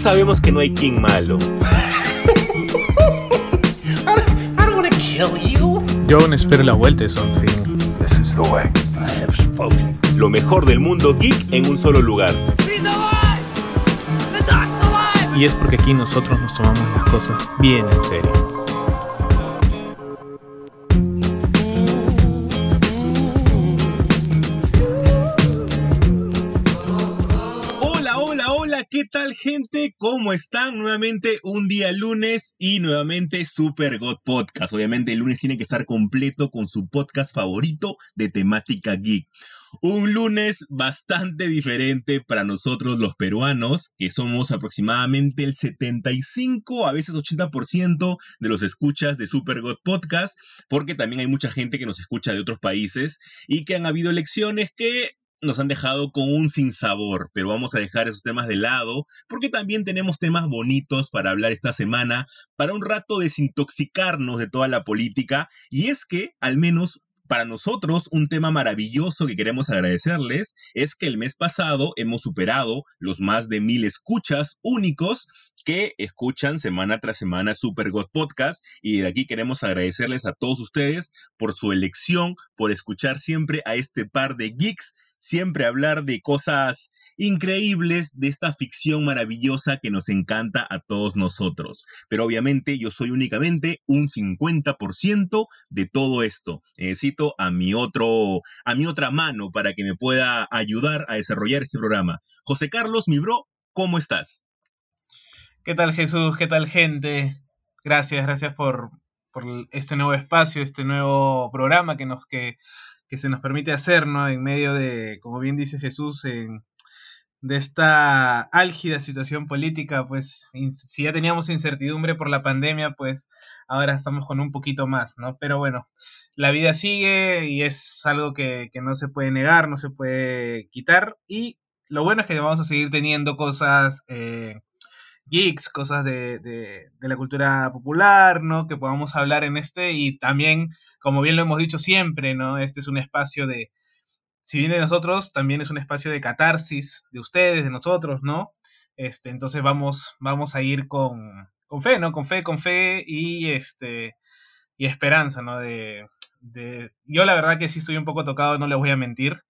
sabemos que no hay King malo. Yo aún espero la vuelta de Something. Lo mejor del mundo geek en un solo lugar. Y es porque aquí nosotros nos tomamos las cosas bien en serio. ¿Cómo están? Nuevamente un día lunes y nuevamente Super God Podcast. Obviamente el lunes tiene que estar completo con su podcast favorito de temática geek. Un lunes bastante diferente para nosotros los peruanos, que somos aproximadamente el 75, a veces 80% de los escuchas de Super God Podcast, porque también hay mucha gente que nos escucha de otros países y que han habido elecciones que nos han dejado con un sinsabor, pero vamos a dejar esos temas de lado porque también tenemos temas bonitos para hablar esta semana, para un rato desintoxicarnos de toda la política y es que al menos para nosotros, un tema maravilloso que queremos agradecerles es que el mes pasado hemos superado los más de mil escuchas únicos que escuchan semana tras semana Super God Podcast y de aquí queremos agradecerles a todos ustedes por su elección, por escuchar siempre a este par de geeks siempre hablar de cosas increíbles, de esta ficción maravillosa que nos encanta a todos nosotros. Pero obviamente yo soy únicamente un 50% de todo esto. Necesito a mi otro, a mi otra mano para que me pueda ayudar a desarrollar este programa. José Carlos, mi bro, ¿cómo estás? ¿Qué tal Jesús? ¿Qué tal gente? Gracias, gracias por, por este nuevo espacio, este nuevo programa que nos que que se nos permite hacer, ¿no? En medio de, como bien dice Jesús, en, de esta álgida situación política, pues si ya teníamos incertidumbre por la pandemia, pues ahora estamos con un poquito más, ¿no? Pero bueno, la vida sigue y es algo que, que no se puede negar, no se puede quitar y lo bueno es que vamos a seguir teniendo cosas eh, geeks, cosas de, la cultura popular, ¿no? Que podamos hablar en este y también, como bien lo hemos dicho siempre, ¿no? Este es un espacio de, si bien de nosotros, también es un espacio de catarsis de ustedes, de nosotros, ¿no? Este, entonces vamos, vamos a ir con, con fe, ¿no? Con fe, con fe y este y esperanza, ¿no? De, de, yo la verdad que sí estoy un poco tocado, no les voy a mentir,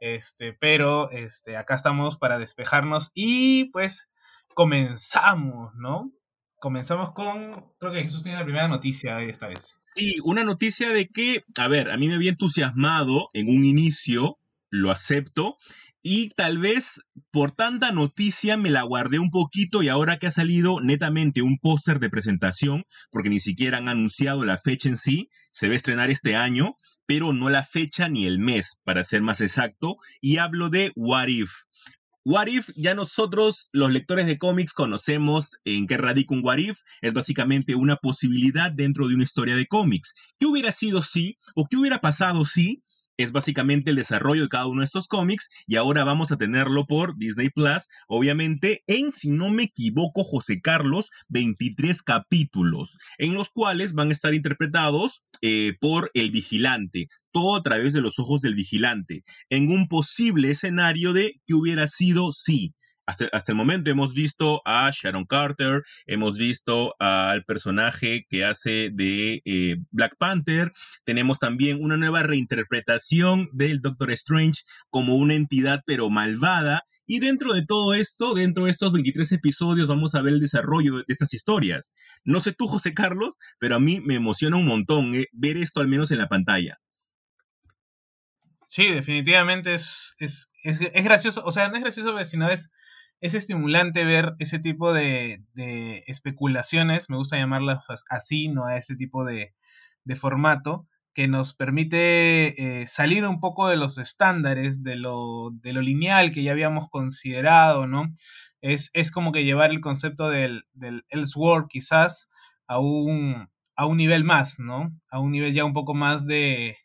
este, pero este, acá estamos para despejarnos y pues comenzamos, ¿no? Comenzamos con, creo que Jesús tiene la primera noticia esta vez. Sí, una noticia de que, a ver, a mí me había entusiasmado en un inicio, lo acepto, y tal vez por tanta noticia me la guardé un poquito y ahora que ha salido netamente un póster de presentación, porque ni siquiera han anunciado la fecha en sí, se va a estrenar este año, pero no la fecha ni el mes, para ser más exacto, y hablo de What If. What If, ya nosotros, los lectores de cómics, conocemos en qué radica un What If. Es básicamente una posibilidad dentro de una historia de cómics. ¿Qué hubiera sido si o qué hubiera pasado si es básicamente el desarrollo de cada uno de estos cómics y ahora vamos a tenerlo por Disney Plus, obviamente en, si no me equivoco, José Carlos, 23 capítulos, en los cuales van a estar interpretados eh, por el vigilante, todo a través de los ojos del vigilante, en un posible escenario de que hubiera sido sí hasta, el momento hemos visto a Sharon Carter, hemos visto al personaje que hace de eh, Black Panther, tenemos también una nueva reinterpretación del Doctor Strange como una entidad pero malvada, y dentro de todo esto, dentro de estos 23 episodios, vamos a ver el desarrollo de estas historias. No sé tú, José Carlos, pero a mí me emociona un montón eh, ver esto al menos en la pantalla. Sí, definitivamente es, es, es, gracioso, o sea, no es gracioso, sino es, es estimulante ver ese tipo de, de, especulaciones, me gusta llamarlas así, no a ese tipo de, de formato, que nos permite eh, salir un poco de los estándares, de lo, de lo lineal que ya habíamos considerado, ¿no? Es, es como que llevar el concepto del, del Elseworld quizás a un, a un nivel más, ¿no? A un nivel ya un poco más de,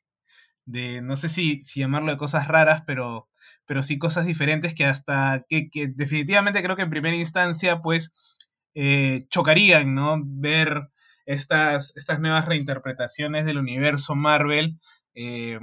de no sé si, si, llamarlo de cosas raras, pero, pero sí cosas diferentes que hasta, que, que definitivamente creo que en primera instancia, pues, eh, chocarían, ¿no? Ver estas, estas nuevas reinterpretaciones del universo Marvel. Eh,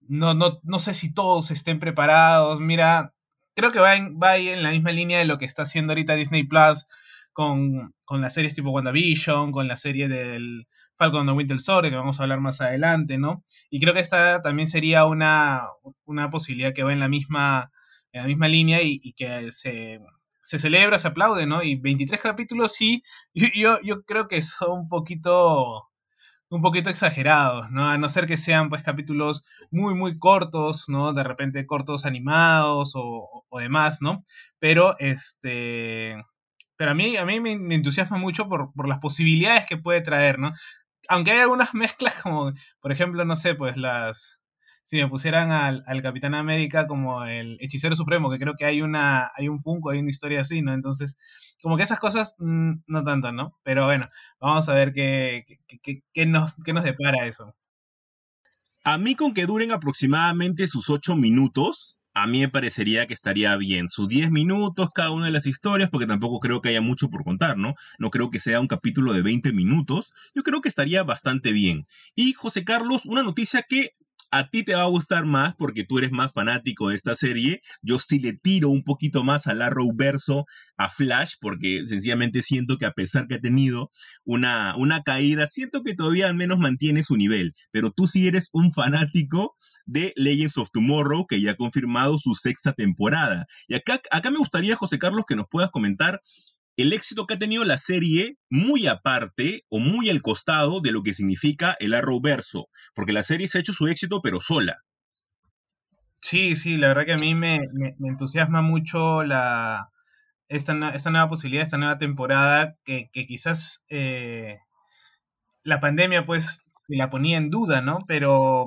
no, no, no sé si todos estén preparados. Mira, creo que va en, va en la misma línea de lo que está haciendo ahorita Disney Plus con, con las series tipo WandaVision, con la serie del Falcon and Winter Soldier, que vamos a hablar más adelante, ¿no? Y creo que esta también sería una, una posibilidad que va en la misma, en la misma línea y, que se, se, celebra, se aplaude, ¿no? Y 23 capítulos sí, yo, yo creo que son un poquito un poquito exagerados, ¿no? A no ser que sean pues capítulos muy, muy cortos, ¿no? De repente cortos animados o, o demás, ¿no? Pero este... Pero a mí, a mí me, entusiasma mucho por, por, las posibilidades que puede traer, ¿no? Aunque hay algunas mezclas como, por ejemplo, no sé, pues las, si me pusieran al, al, Capitán América como el hechicero supremo, que creo que hay una hay un Funko, hay una historia así, ¿no? Entonces, como que esas cosas mm, no tanto, ¿no? Pero bueno, vamos a ver qué, qué, qué, nos, qué nos depara eso. A mí con que duren aproximadamente sus ocho minutos, a mí me parecería que estaría bien. Sus 10 minutos cada una de las historias, porque tampoco creo que haya mucho por contar, ¿no? No creo que sea un capítulo de 20 minutos. Yo creo que estaría bastante bien. Y José Carlos, una noticia que a ti te va a gustar más porque tú eres más fanático de esta serie. Yo sí le tiro un poquito más al Arrowverso a Flash porque sencillamente siento que a pesar que ha tenido una, una caída, siento que todavía al menos mantiene su nivel. Pero tú sí eres un fanático de Legends of Tomorrow que ya ha confirmado su sexta temporada. Y acá, acá me gustaría, José Carlos, que nos puedas comentar el éxito que ha tenido la serie muy aparte o muy al costado de lo que significa el Arrowverso, porque la serie se ha hecho su éxito pero sola. Sí, sí, la verdad que a mí me, entusiasma mucho la, esta, nueva posibilidad, esta nueva temporada, que, quizás eh, la pandemia pues la ponía en duda, ¿no? Pero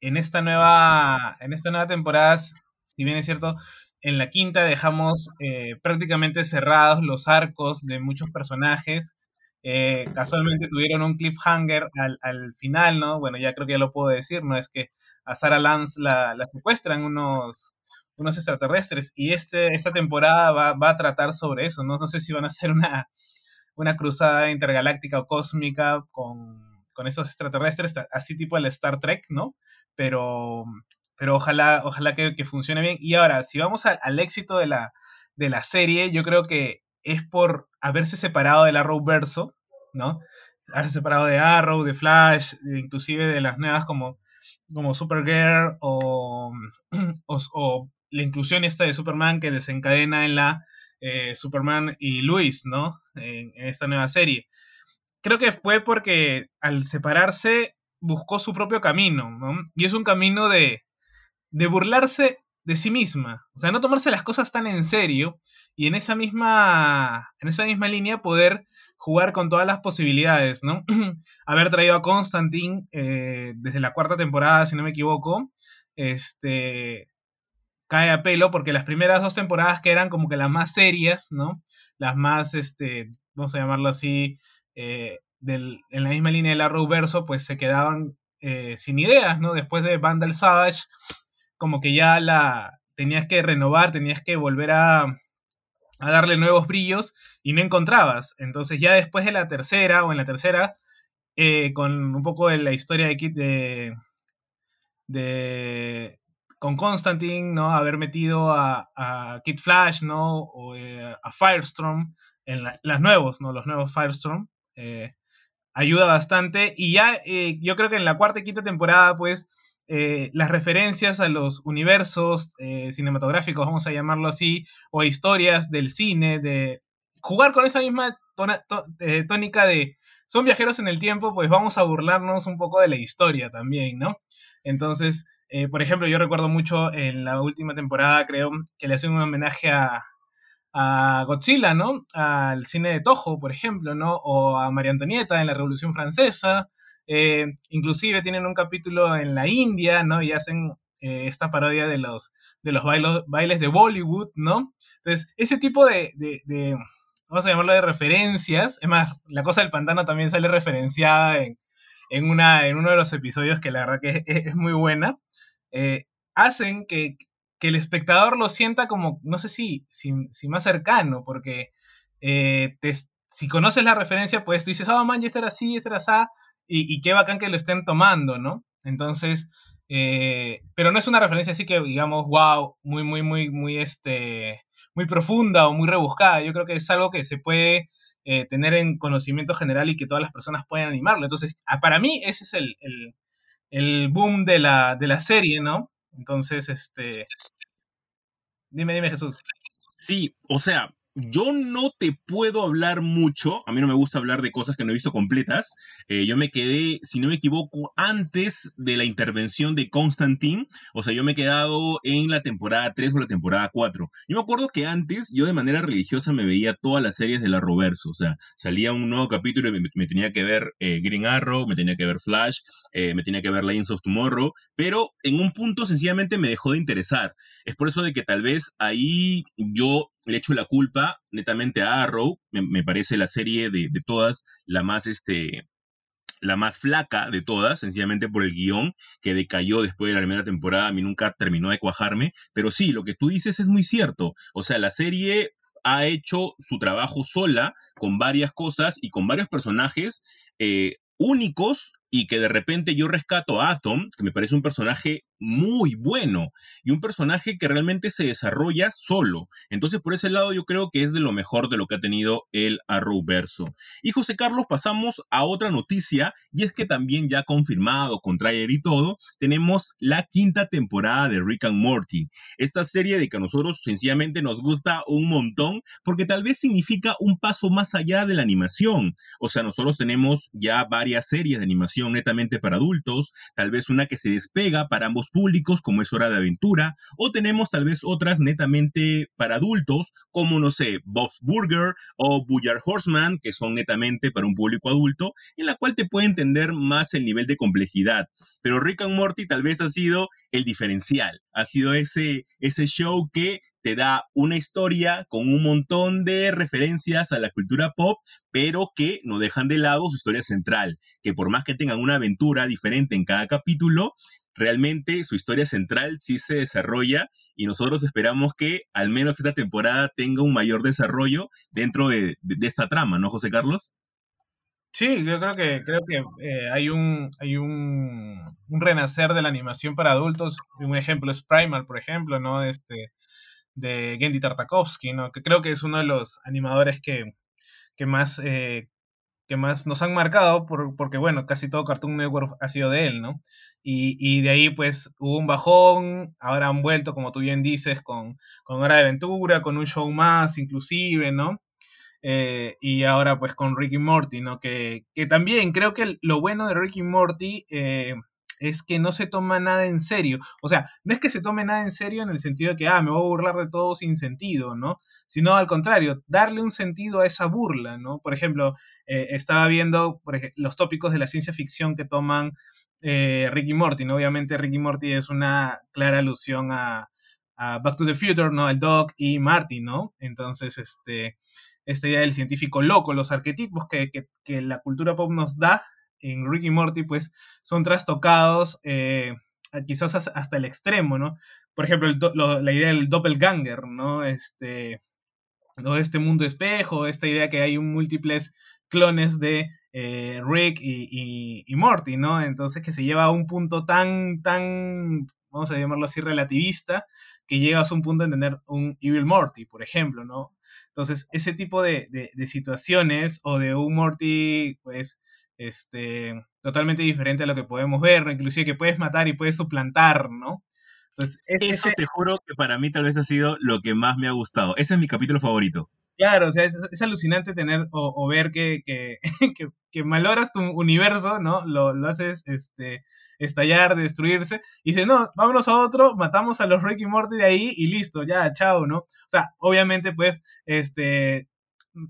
en esta nueva, en esta nueva temporada, si bien es cierto, en la quinta dejamos eh, prácticamente cerrados los arcos de muchos personajes. Eh, casualmente tuvieron un cliffhanger al, al, final, ¿no? Bueno, ya creo que ya lo puedo decir, ¿no? Es que a Sarah Lance la, la secuestran unos, unos extraterrestres y este, esta temporada va, va, a tratar sobre eso, ¿no? No sé si van a hacer una, una cruzada intergaláctica o cósmica con, con esos extraterrestres, así tipo el Star Trek, ¿no? Pero pero ojalá, ojalá que, funcione bien. Y ahora, si vamos al éxito de la, de la serie, yo creo que es por haberse separado del Arrowverso, ¿no? Haberse separado de Arrow, de Flash, inclusive de las nuevas como, como Supergirl o, o, la inclusión esta de Superman que desencadena en la eh, Superman y Luis, ¿no? En, en, esta nueva serie. Creo que fue porque al separarse buscó su propio camino, ¿no? Y es un camino de, de burlarse de sí misma, o sea, no tomarse las cosas tan en serio y en esa misma, en esa misma línea poder jugar con todas las posibilidades, ¿no? Haber traído a Constantine eh, desde la cuarta temporada, si no me equivoco, este, cae a pelo porque las primeras dos temporadas que eran como que las más serias, ¿no? Las más, este, vamos a llamarlo así, eh, en la misma línea del Arrowverso, pues se quedaban eh, sin ideas, ¿no? Después de Vandal Savage como que ya la tenías que renovar, tenías que volver a, a darle nuevos brillos y no encontrabas. Entonces ya después de la tercera o en la tercera, eh, con un poco de la historia de Kit de, con Constantine, ¿no? Haber metido a, a Kid Flash, ¿no? O eh, a Firestorm, en las nuevos, ¿no? Los nuevos Firestorm. Eh, ayuda bastante. Y ya yo creo que en la cuarta y quinta temporada, pues, eh, las referencias a los universos eh, cinematográficos, vamos a llamarlo así, o historias del cine, de jugar con esa misma eh, tónica de son viajeros en el tiempo, pues vamos a burlarnos un poco de la historia también, ¿no? Entonces, por ejemplo, yo recuerdo mucho en la última temporada, creo, que le hacen un homenaje a, a Godzilla, ¿no? Al cine de Toho, por ejemplo, ¿no? O a María Antonieta en la Revolución Francesa, eh, inclusive tienen un capítulo en la India, ¿no? Y hacen eh, esta parodia de los, de los bailes de Bollywood, ¿no? Entonces, ese tipo de, vamos a llamarlo de referencias, es más, la cosa del pantano también sale referenciada en, una, en uno de los episodios que la verdad que es, muy buena, eh, hacen que, el espectador lo sienta como, no sé si, si, más cercano, porque si conoces la referencia, pues tú dices, oh man, ya era así, ya era así, y, qué bacán que lo estén tomando, ¿no? Entonces, Eh, pero no es una referencia así que, digamos, wow, muy, muy, muy, muy, este, muy profunda o muy rebuscada. Yo creo que es algo que se puede eh, tener en conocimiento general y que todas las personas pueden animarlo. Entonces, ah, para mí ese es el, el, boom de la, de la serie, ¿no? Entonces, este... Dime, dime Jesús. Sí, o sea, yo no te puedo hablar mucho, a mí no me gusta hablar de cosas que no he visto completas. Eh, yo me quedé, si no me equivoco, antes de la intervención de Constantine, o sea, yo me he quedado en la temporada 3 o la temporada 4. Yo me acuerdo que antes yo de manera religiosa me veía todas las series de la Roverso, o sea, salía un nuevo capítulo y me, tenía que ver eh, Green Arrow, me tenía que ver Flash, eh, me tenía que ver Legends of Tomorrow, pero en un punto sencillamente me dejó de interesar. Es por eso de que tal vez ahí yo le echo la culpa netamente a Arrow, me, parece la serie de, todas la más, este, la más flaca de todas, sencillamente por el guion que decayó después de la primera temporada, a mí nunca terminó de cuajarme, pero sí, lo que tú dices es muy cierto, o sea, la serie ha hecho su trabajo sola con varias cosas y con varios personajes eh, únicos y que de repente yo rescato a Atom, que me parece un personaje muy bueno y un personaje que realmente se desarrolla solo. Entonces, por ese lado, yo creo que es de lo mejor de lo que ha tenido el Arrowverso. Y José Carlos, pasamos a otra noticia y es que también ya confirmado con trailer y todo, tenemos la quinta temporada de Rick and Morty. Esta serie de que a nosotros sencillamente nos gusta un montón porque tal vez significa un paso más allá de la animación. O sea, nosotros tenemos ya varias series de animación netamente para adultos, tal vez una que se despega para ambos públicos como es Hora de Aventura, o tenemos tal vez otras netamente para adultos como, no sé, Bob's Burger o Bullar Horseman, que son netamente para un público adulto, en la cual te puede entender más el nivel de complejidad. Pero Rick and Morty tal vez ha sido el diferencial, ha sido ese, ese show que te da una historia con un montón de referencias a la cultura pop, pero que no dejan de lado su historia central, que por más que tengan una aventura diferente en cada capítulo, realmente su historia central sí se desarrolla y nosotros esperamos que al menos esta temporada tenga un mayor desarrollo dentro de, esta trama, ¿no, José Carlos? Sí, yo creo que creo que eh, hay un hay un, un, renacer de la animación para adultos. Un ejemplo es Primal, por ejemplo, ¿no? Este de Gendy Tartakovsky, ¿no? Que creo que es uno de los animadores que, que más, eh, que más nos han marcado, por, porque bueno, casi todo Cartoon Network ha sido de él, ¿no? Y, y, de ahí pues hubo un bajón, ahora han vuelto, como tú bien dices, con, con Hora de Aventura, con un show más inclusive, ¿no? Eh, y ahora pues con Ricky Morty, ¿no? Que, que, también creo que lo bueno de Ricky Morty eh, es que no se toma nada en serio. O sea, no es que se tome nada en serio en el sentido de que, ah, me voy a burlar de todo sin sentido, ¿no? Sino al contrario, darle un sentido a esa burla, ¿no? Por ejemplo, eh, estaba viendo los tópicos de la ciencia ficción que toman eh, Ricky Morty, ¿no? Obviamente Ricky Morty es una clara alusión a, Back to the Future, ¿no? El Doc y Marty, ¿no? Entonces, este, esta idea del científico loco, los arquetipos que, que la cultura pop nos da, en Ricky Morty, pues son trastocados eh, quizás hasta el extremo, ¿no? Por ejemplo, la idea del doppelganger, ¿no? Este, ¿no? este mundo espejo, esta idea que hay múltiples clones de eh, Rick y, y, Morty, ¿no? Entonces que se lleva a un punto tan, tan, vamos a llamarlo así, relativista, que llegas a un punto de tener un Evil Morty, por ejemplo, ¿no? Entonces, ese tipo de situaciones o de un Morty, pues, este, totalmente diferente a lo que podemos ver, inclusive que puedes matar y puedes suplantar, ¿no? Entonces, Eso te juro que para mí tal vez ha sido lo que más me ha gustado. Ese es mi capítulo favorito. Claro, o sea, es, alucinante tener o, ver que, que, que, maloras tu universo, ¿no? Lo, lo, haces este, estallar, destruirse, y dices, no, vámonos a otro, matamos a los Ricky Morty de ahí y listo, ya, chao, ¿no? O sea, obviamente, pues, este,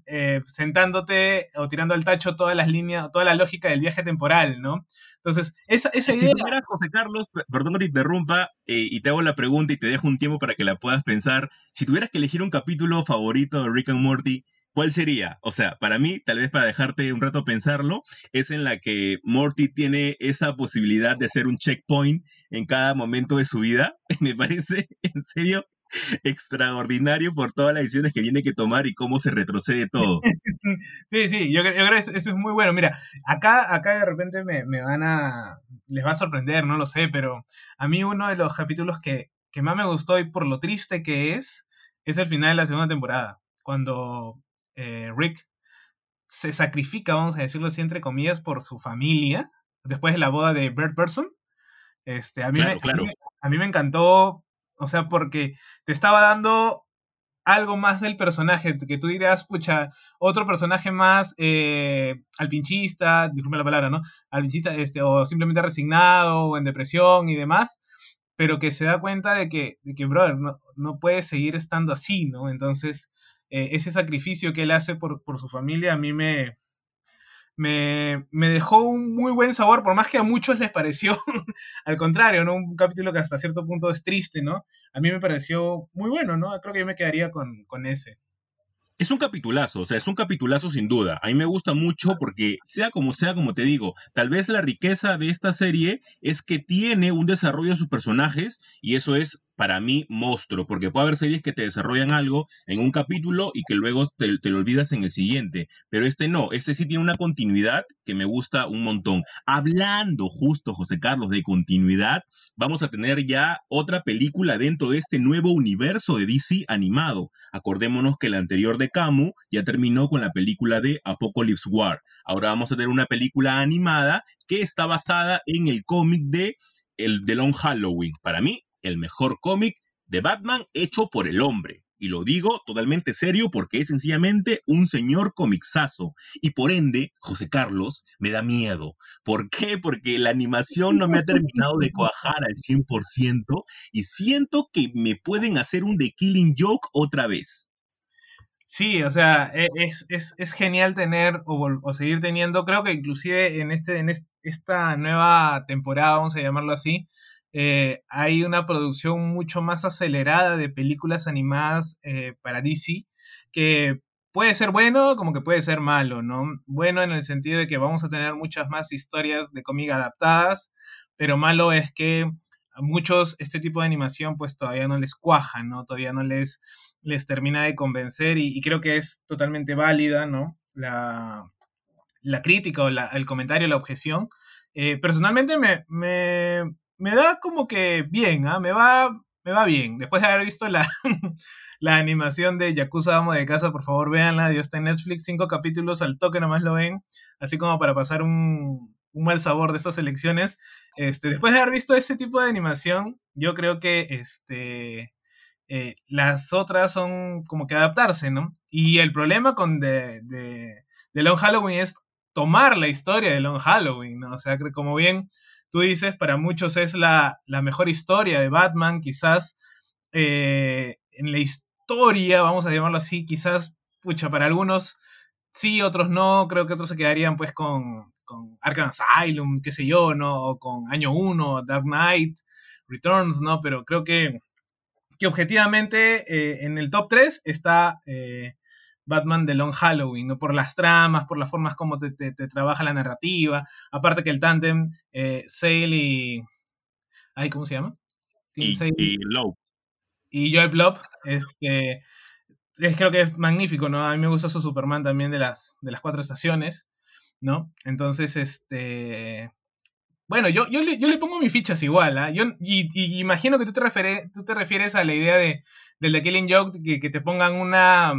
eh, sentándote o tirando al tacho todas las líneas, toda la lógica del viaje temporal, ¿no? Entonces, esa, esa idea... Si tuvieras, José Carlos, perdón que te interrumpa eh, y te hago la pregunta y te dejo un tiempo para que la puedas pensar, si tuvieras que elegir un capítulo favorito de Rick and Morty, ¿cuál sería? O sea, para mí, tal vez para dejarte un rato pensarlo, es en la que Morty tiene esa posibilidad de hacer un checkpoint en cada momento de su vida. Me parece, en serio, extraordinario por todas las decisiones que tiene que tomar y cómo se retrocede todo. sí, sí, yo, creo que eso, es muy bueno. Mira, acá, acá de repente me, van a. les va a sorprender, no lo sé, pero a mí uno de los capítulos que, que más me gustó y por lo triste que es, es el final de la segunda temporada. Cuando eh, Rick se sacrifica, vamos a decirlo así, entre comillas, por su familia, después de la boda de Bird Person. Este, a, mí me, A, mí, me encantó, o sea, porque te estaba dando algo más del personaje, que tú dirás, pucha, otro personaje más eh, alpinchista, disculpe la palabra, ¿no? Alpinchista, este, o simplemente resignado, o en depresión y demás, pero que se da cuenta de que, de que brother, no, puede seguir estando así, ¿no? Entonces, eh, ese sacrificio que él hace por, por su familia a mí me, me, me, dejó un muy buen sabor, por más que a muchos les pareció, al contrario, ¿no? Un capítulo que hasta cierto punto es triste, ¿no? A mí me pareció muy bueno, ¿no? Creo que yo me quedaría con, con ese. Es un capitulazo, o sea, es un capitulazo sin duda. A mí me gusta mucho porque, sea como sea, como te digo, tal vez la riqueza de esta serie es que tiene un desarrollo de sus personajes y eso es para mí, monstruo, porque puede haber series que te desarrollan algo en un capítulo y que luego te, lo olvidas en el siguiente, pero este no, este sí tiene una continuidad que me gusta un montón. Hablando justo, José Carlos, de continuidad, vamos a tener ya otra película dentro de este nuevo universo de DC animado. Acordémonos que la anterior de Camu ya terminó con la película de Apocalypse War. Ahora vamos a tener una película animada que está basada en el cómic de el de Long Halloween. Para mí, el mejor cómic de Batman hecho por el hombre. Y lo digo totalmente serio porque es sencillamente un señor comixazo. Y por ende, José Carlos me da miedo. ¿Por qué? Porque la animación no me ha terminado de cuajar al 100% y siento que me pueden hacer un The Killing Joke otra vez. Sí, o sea, e, es, genial tener o, seguir teniendo, creo que inclusive en, este, en esta nueva temporada, vamos a llamarlo así, eh, hay una producción mucho más acelerada de películas animadas eh, para DC, que puede ser bueno como que puede ser malo, ¿no? Bueno en el sentido de que vamos a tener muchas más historias de cómic adaptadas, pero malo es que a muchos este tipo de animación pues todavía no les cuaja, ¿no? Todavía no les, les termina de convencer y, creo que es totalmente válida, ¿no? La, la crítica o el comentario, la objeción. Eh, personalmente me, me da como que bien, ¿ah? me, va, me va bien. Después de haber visto la, la animación de Yakuza Amo de Casa, por favor véanla, ya está en Netflix, cinco capítulos al toque nomás lo ven, así como para pasar un, un mal sabor de estas elecciones. Este, después de haber visto ese tipo de animación, yo creo que este, eh, las otras son como que adaptarse, ¿no? Y el problema con de, de, de Long Halloween es tomar la historia de Long Halloween, ¿no? O sea, como bien tú dices, para muchos es la, mejor historia de Batman, quizás eh, en la historia, vamos a llamarlo así, quizás, pucha, para algunos sí, otros no, creo que otros se quedarían pues con, con Arkham Asylum, qué sé yo, ¿no? O con Año 1, Dark Knight, Returns, ¿no? Pero creo que, que objetivamente eh, en el top 3 está eh, Batman de Long Halloween, ¿no? Por las tramas, por las formas como te, trabaja la narrativa. Aparte que el tándem, eh, Sale y. Ay, ¿cómo se llama? Y, y Loeb. Y Joel Blob, este, es, creo que es magnífico, ¿no? A mí me gusta su Superman también de las, de las cuatro estaciones, ¿no? Entonces, este. Bueno, yo, yo, le, yo le pongo mis fichas igual, ¿ah? Yo, y, imagino que tú te, refieres, tú te refieres a la idea de, del The Killing Joke, que, que te pongan una,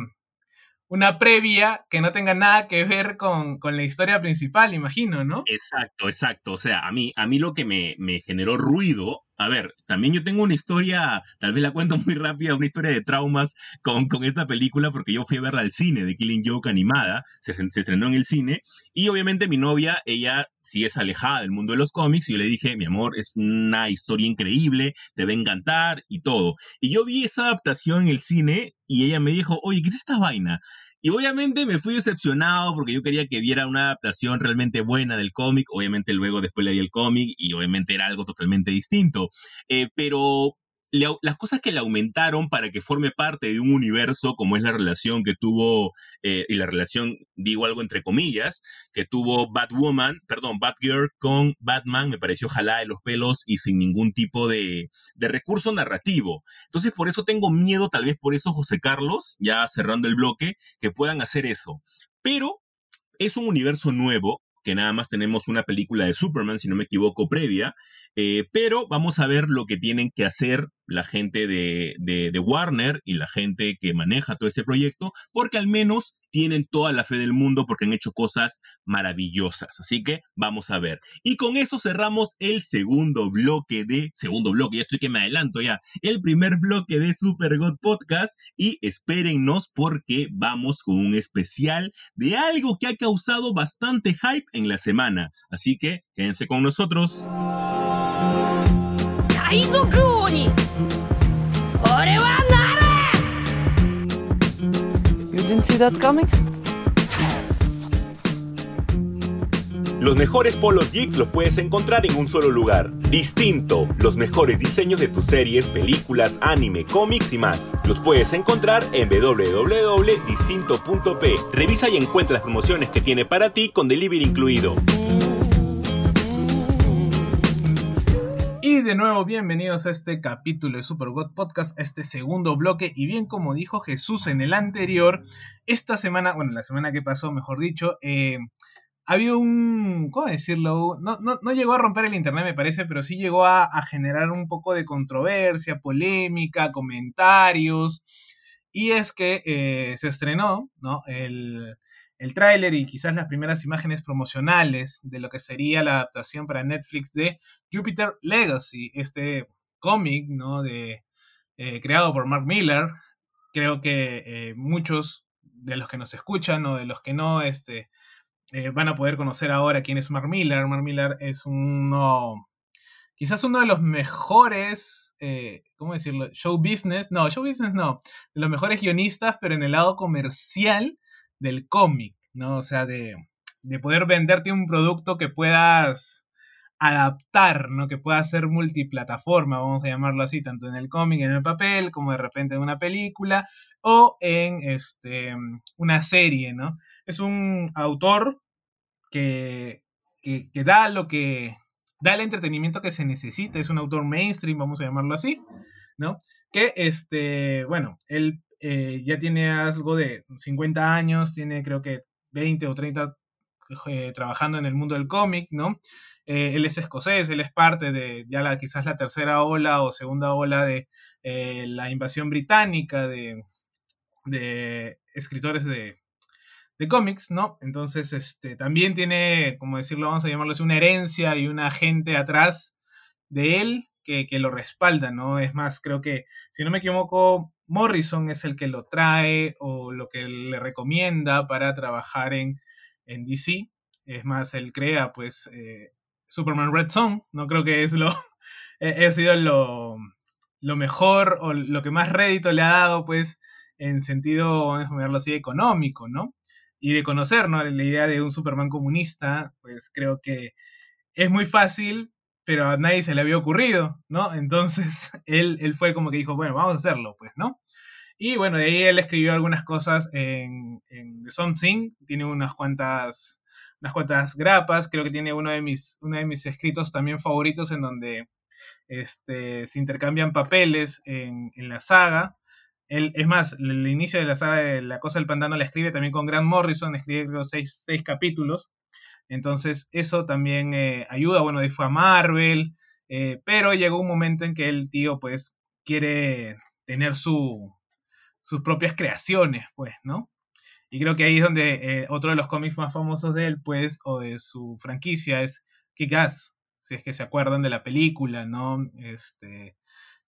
una previa que no tenga nada que ver con, la historia principal, imagino, ¿no? Exacto, exacto. O sea, a mí, a mí lo que me, me generó ruido a ver, también yo tengo una historia, tal vez la cuento muy rápida, una historia de traumas con, con esta película, porque yo fui a verla al cine, de Killing Joke animada, se, estrenó en el cine, y obviamente mi novia, ella sí es alejada del mundo de los cómics, y yo le dije, mi amor, es una historia increíble, te va a encantar y todo. Y yo vi esa adaptación en el cine, y ella me dijo, oye, ¿qué es esta vaina? Y obviamente me fui decepcionado porque yo quería que viera una adaptación realmente buena del cómic. Obviamente luego después leí el cómic y obviamente era algo totalmente distinto. Eh, pero las cosas que le aumentaron para que forme parte de un universo, como es la relación que tuvo, eh, y la relación, digo algo entre comillas, que tuvo Batwoman, perdón, Batgirl con Batman, me pareció jalada de los pelos y sin ningún tipo de, de recurso narrativo. Entonces, por eso tengo miedo, tal vez por eso, José Carlos, ya cerrando el bloque, que puedan hacer eso. Pero es un universo nuevo, que nada más tenemos una película de Superman, si no me equivoco, previa, eh, pero vamos a ver lo que tienen que hacer la gente de, de, Warner y la gente que maneja todo ese proyecto, porque al menos tienen toda la fe del mundo porque han hecho cosas maravillosas. Así que vamos a ver. Y con eso cerramos el segundo bloque de, segundo bloque, ya estoy que me adelanto ya, el primer bloque de Super God Podcast y espérennos porque vamos con un especial de algo que ha causado bastante hype en la semana. Así que quédense con nosotros. Los mejores polos geeks los puedes encontrar en un solo lugar. Distinto, los mejores diseños de tus series, películas, anime, cómics y más. Los puedes encontrar en www.distinto.p. Revisa y encuentra las promociones que tiene para ti con delivery incluido. Y de nuevo, bienvenidos a este capítulo de Super God Podcast, este segundo bloque. Y bien, como dijo Jesús en el anterior, esta semana, bueno, la semana que pasó, mejor dicho, eh, ha habido un. ¿Cómo decirlo? No, no, llegó a romper el internet, me parece, pero sí llegó a, generar un poco de controversia, polémica, comentarios. Y es que eh, se estrenó, ¿no? El el tráiler y quizás las primeras imágenes promocionales de lo que sería la adaptación para Netflix de Jupiter Legacy, este cómic, ¿no? De, eh, creado por Mark Miller. Creo que eh, muchos de los que nos escuchan o de los que no, este, eh, van a poder conocer ahora quién es Mark Miller. Mark Miller es uno, quizás uno de los mejores, ¿cómo decirlo? Show business, no, show business no, de los mejores guionistas, pero en el lado comercial del cómic, ¿no? O sea, de, poder venderte un producto que puedas adaptar, ¿no? Que pueda ser multiplataforma, vamos a llamarlo así, tanto en el cómic, en el papel, como de repente en una película o en este, una serie, ¿no? Es un autor que, que, da lo que, da el entretenimiento que se necesita, es un autor mainstream, vamos a llamarlo así, ¿no? Que, este, bueno, él eh, ya tiene algo de 50 años, tiene creo que 20 o 30 eh, trabajando en el mundo del cómic, ¿no? Eh, él es escocés, él es parte de ya la, quizás la tercera ola o segunda ola de la invasión británica de, escritores de, de cómics, ¿no? Entonces, este, también tiene, como decirlo, vamos a llamarlo así, una herencia y una gente atrás de él que, que, lo respalda, ¿no? Es más, creo que, si no me equivoco, Morrison es el que lo trae o lo que le recomienda para trabajar en, en DC. Es más, él crea pues eh, Superman Red Song. No creo que es lo. ha sido lo, lo, mejor o lo que más rédito le ha dado, pues, en sentido, vamos a verlo así, económico, ¿no? Y de conocer, ¿no? La idea de un Superman comunista, pues creo que es muy fácil, pero a nadie se le había ocurrido, ¿no? Entonces él, él fue como que dijo, bueno, vamos a hacerlo, pues, ¿no? Y bueno, de ahí él escribió algunas cosas en, en Something, tiene unas cuantas, unas cuantas grapas, creo que tiene uno de mis, uno de mis escritos también favoritos en donde este, se intercambian papeles en, en la saga. Él, es más, el inicio de la saga de La Cosa del Pantano la escribe también con Grant Morrison, escribe los seis, seis capítulos. Entonces, eso también eh, ayuda. Bueno, ahí fue a Marvel, eh, pero llegó un momento en que el tío, pues, quiere tener su, sus propias creaciones, pues, ¿no? Y creo que ahí es donde eh, otro de los cómics más famosos de él, pues, o de su franquicia es Kick-Ass, si es que se acuerdan de la película, ¿no? Este,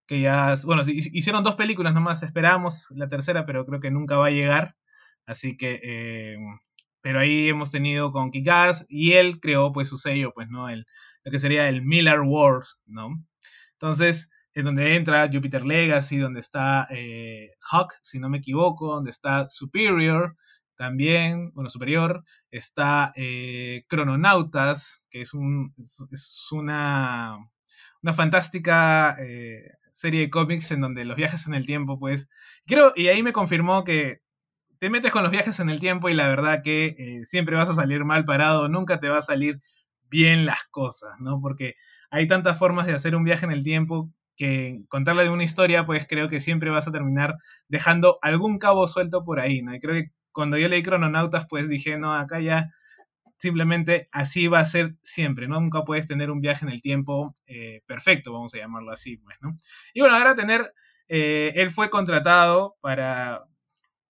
que ya, bueno, hicieron dos películas nomás, esperamos la tercera, pero creo que nunca va a llegar, así que pero ahí hemos tenido con Kikaz y él creó pues su sello, pues, ¿no? El, lo que sería el Miller Wars, ¿no? Entonces, es donde entra Jupiter Legacy, donde está eh, Hawk, si no me equivoco, donde está Superior, también, bueno, Superior, está eh, Crononautas, que es, un, es una, una fantástica eh, serie de cómics en donde los viajes en el tiempo, pues, creo, y ahí me confirmó que te metes con los viajes en el tiempo y la verdad que eh, siempre vas a salir mal parado, nunca te va a salir bien las cosas, ¿no? Porque hay tantas formas de hacer un viaje en el tiempo que contarle de una historia, pues creo que siempre vas a terminar dejando algún cabo suelto por ahí, ¿no? Y creo que cuando yo leí Crononautas, pues dije, no, acá ya simplemente así va a ser siempre, ¿no? Nunca puedes tener un viaje en el tiempo eh, perfecto, vamos a llamarlo así, pues, ¿no? Y bueno, ahora tener, eh, él fue contratado para,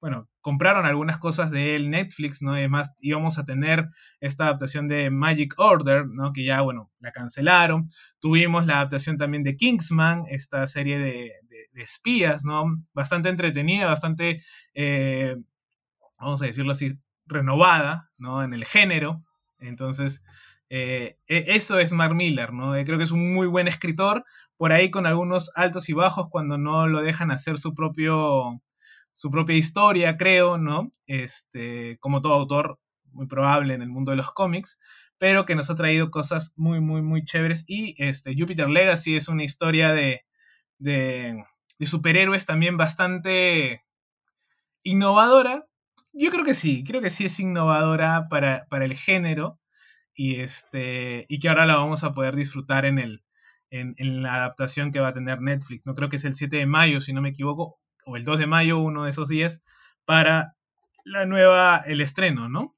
bueno, compraron algunas cosas de él Netflix, ¿no? Además íbamos a tener esta adaptación de Magic Order, ¿no? Que ya, bueno, la cancelaron. Tuvimos la adaptación también de Kingsman, esta serie de, espías, ¿no? Bastante entretenida, bastante, eh, vamos a decirlo así, renovada, ¿no? En el género. Entonces, eh, e, eso es Mark Miller, ¿no? Eh, creo que es un muy buen escritor, por ahí con algunos altos y bajos cuando no lo dejan hacer su propio su propia historia, creo, ¿no? Este, como todo autor, muy probable en el mundo de los cómics, pero que nos ha traído cosas muy, muy, muy chéveres. Y este, Jupiter Legacy es una historia de, de, superhéroes también bastante innovadora. Yo creo que sí, creo que sí es innovadora para, para el género y, este, y que ahora la vamos a poder disfrutar en, el, en, en, la adaptación que va a tener Netflix. No creo que es el 7 de mayo, si no me equivoco, o el 2 de mayo, uno de esos días, para la nueva, el estreno, ¿no?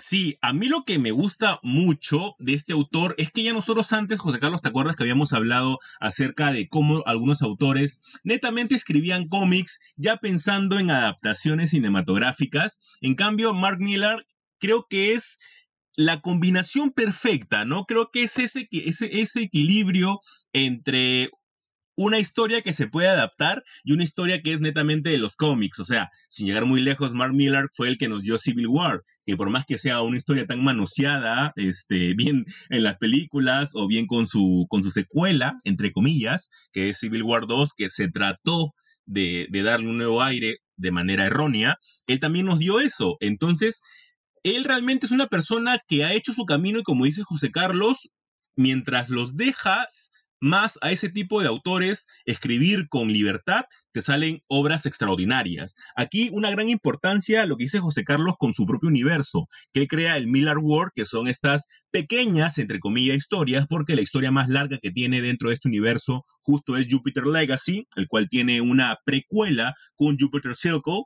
Sí, a mí lo que me gusta mucho de este autor es que ya nosotros antes, José Carlos, ¿te acuerdas que habíamos hablado acerca de cómo algunos autores netamente escribían cómics ya pensando en adaptaciones cinematográficas? En cambio, Mark Miller creo que es la combinación perfecta, ¿no? Creo que es ese, ese, ese equilibrio entre una historia que se puede adaptar y una historia que es netamente de los cómics. O sea, sin llegar muy lejos, Mark Miller fue el que nos dio Civil War, que por más que sea una historia tan manoseada, este, bien en las películas o bien con su, con su secuela, entre comillas, que es Civil War 2, que se trató de, de darle un nuevo aire de manera errónea, él también nos dio eso. Entonces, él realmente es una persona que ha hecho su camino y como dice José Carlos, mientras los dejas más a ese tipo de autores escribir con libertad, te salen obras extraordinarias. Aquí una gran importancia lo que dice José Carlos con su propio universo, que crea el Miller World, que son estas pequeñas, entre comillas, historias, porque la historia más larga que tiene dentro de este universo justo es Jupiter Legacy, el cual tiene una precuela con Jupiter Circle,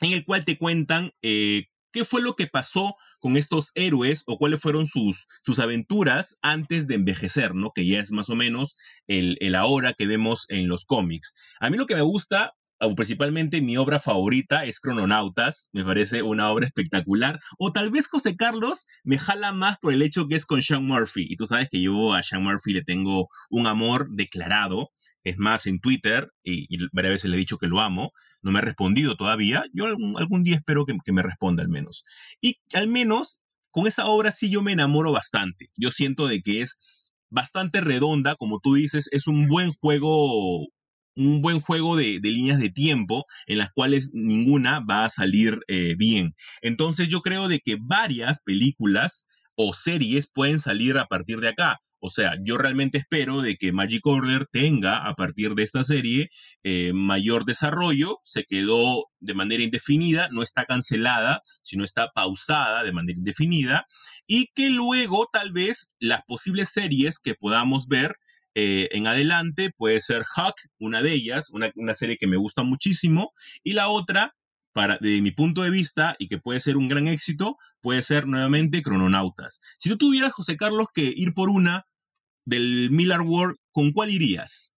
en el cual te cuentan eh, qué fue lo que pasó con estos héroes o cuáles fueron sus, sus aventuras antes de envejecer, ¿no? Que ya es más o menos el, el ahora que vemos en los cómics. A mí lo que me gusta principalmente mi obra favorita es Crononautas, me parece una obra espectacular, o tal vez José Carlos me jala más por el hecho que es con Sean Murphy, y tú sabes que yo a Sean Murphy le tengo un amor declarado, es más, en Twitter, y, varias veces le he dicho que lo amo, no me ha respondido todavía. Yo algún, día espero que, que, me responda al menos. Y al menos con esa obra sí yo me enamoro bastante. Yo siento de que es bastante redonda, como tú dices, es un buen juego. Un buen juego de, líneas de tiempo en las cuales ninguna va a salir eh, bien. Entonces yo creo de que varias películas o series pueden salir a partir de acá. O sea, yo realmente espero de que Magic Order tenga a partir de esta serie eh, mayor desarrollo. Se quedó de manera indefinida, no está cancelada, sino está pausada de manera indefinida. Y que luego tal vez las posibles series que podamos ver eh, en adelante puede ser Huck, una de ellas, una, una serie que me gusta muchísimo. Y la otra para, de mi punto de vista, y que puede ser un gran éxito, puede ser nuevamente Crononautas. Si tú tuvieras, José Carlos, que ir por una del Miller World, ¿con cuál irías?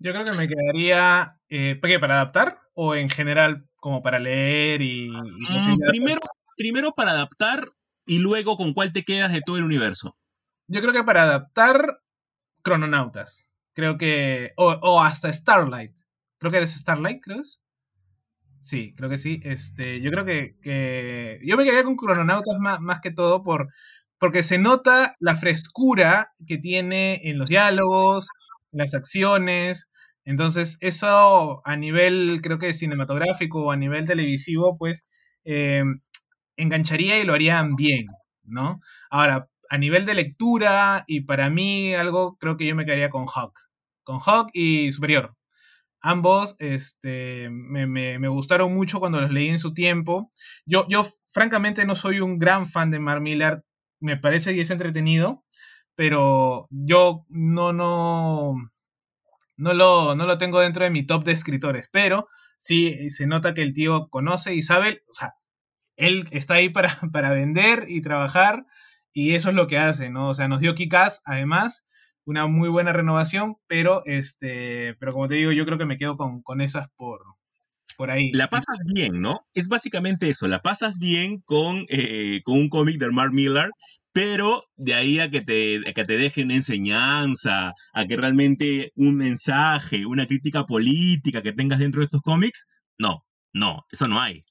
Yo creo que me quedaría, eh, ¿para adaptar o en general como para leer y... Mm, primero, primero para adaptar y luego con cuál te quedas de todo el universo. Yo creo que para adaptar Crononautas. Creo que... O, o hasta Starlight. Creo que eres Starlight, creo Sí, creo que sí. Este, yo creo que, yo me quedé con Crononautas más, más que todo por, porque se nota la frescura que tiene en los diálogos, en las acciones. Entonces, eso a nivel, creo que cinematográfico o a nivel televisivo, pues eh, engancharía y lo harían bien, ¿no? Ahora, a nivel de lectura y para mí algo, creo que yo me quedaría con Hawk. Con Hawk y Superior. Ambos este, me, gustaron mucho cuando los leí en su tiempo. Yo, yo, francamente, no soy un gran fan de Mark Millar. Me parece que es entretenido, pero yo no, no, no lo, no lo tengo dentro de mi top de escritores. Pero sí se nota que el tío conoce y sabe, o sea, él está ahí para, para vender y trabajar y eso es lo que hace, ¿no? O sea, nos dio Kikas, además, una muy buena renovación, pero este, pero como te digo, yo creo que me quedo con, esas por, por ahí. La pasas bien, ¿no? Es básicamente eso, la pasas bien con, eh, con un cómic de Mark Miller, pero de ahí a que, te, a que te dejen enseñanza, a que realmente un mensaje, una crítica política que tengas dentro de estos cómics, no, no, eso no hay.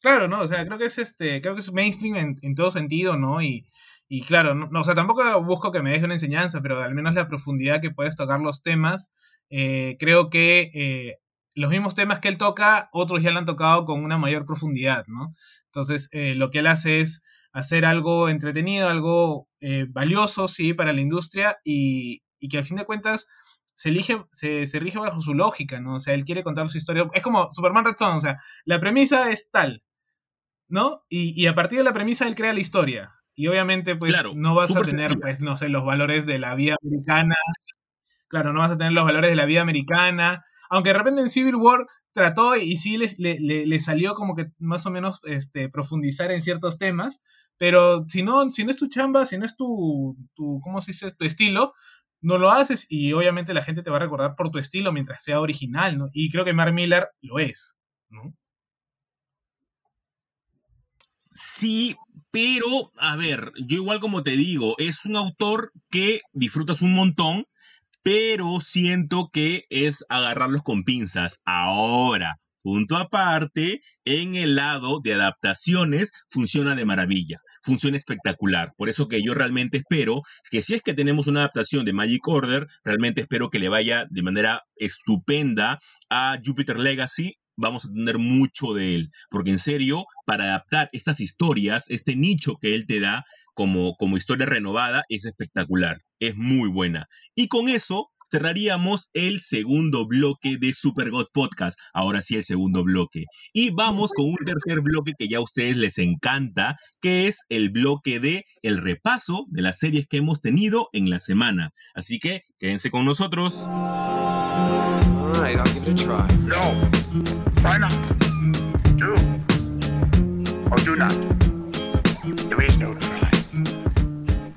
Claro, no, o sea, creo que es este, creo que es mainstream en, en todo sentido, ¿no? Y, y claro, no, o sea, tampoco busco que me deje una enseñanza, pero al menos la profundidad que puedes tocar los temas, eh, creo que eh, los mismos temas que él toca, otros ya lo han tocado con una mayor profundidad, ¿no? Entonces, eh, lo que él hace es hacer algo entretenido, algo valioso, sí, para la industria y, y, que al fin de cuentas se, elige, se, se rige bajo su lógica, ¿no? O sea, él quiere contar su historia. Es como Superman Red Son, o sea, la premisa es tal, ¿no? Y, y a partir de la premisa él crea la historia. Y obviamente, pues, no vas a tener, pues, no sé, los valores de la vida americana. Claro, no vas a tener los valores de la vida americana. Aunque de repente en Civil War trató y sí le, le, salió como que más o menos este, profundizar en ciertos temas. Pero si no, si no es tu chamba, si no es tu, tu, ¿cómo se dice? Tu estilo, no lo haces y obviamente la gente te va a recordar por tu estilo mientras sea original, ¿no? Y creo que Mark Miller lo es, ¿no? Sí, pero, a ver, yo igual como te digo, es un autor que disfrutas un montón, pero siento que es agarrarlos con pinzas. Ahora, punto aparte, en el lado de adaptaciones funciona de maravilla, funciona espectacular. Por eso que yo realmente espero que si es que tenemos una adaptación de Magic Order, realmente espero que le vaya de manera estupenda a Jupiter Legacy vamos a tener mucho de él, porque en serio, para adaptar estas historias, este nicho que él te da como, como historia renovada, es espectacular, es muy buena. Y con eso cerraríamos el segundo bloque de Super God Podcast. Ahora sí, el segundo bloque. Y vamos con un tercer bloque que ya a ustedes les encanta, que es el bloque de el repaso de las series que hemos tenido en la semana. Así que quédense con nosotros.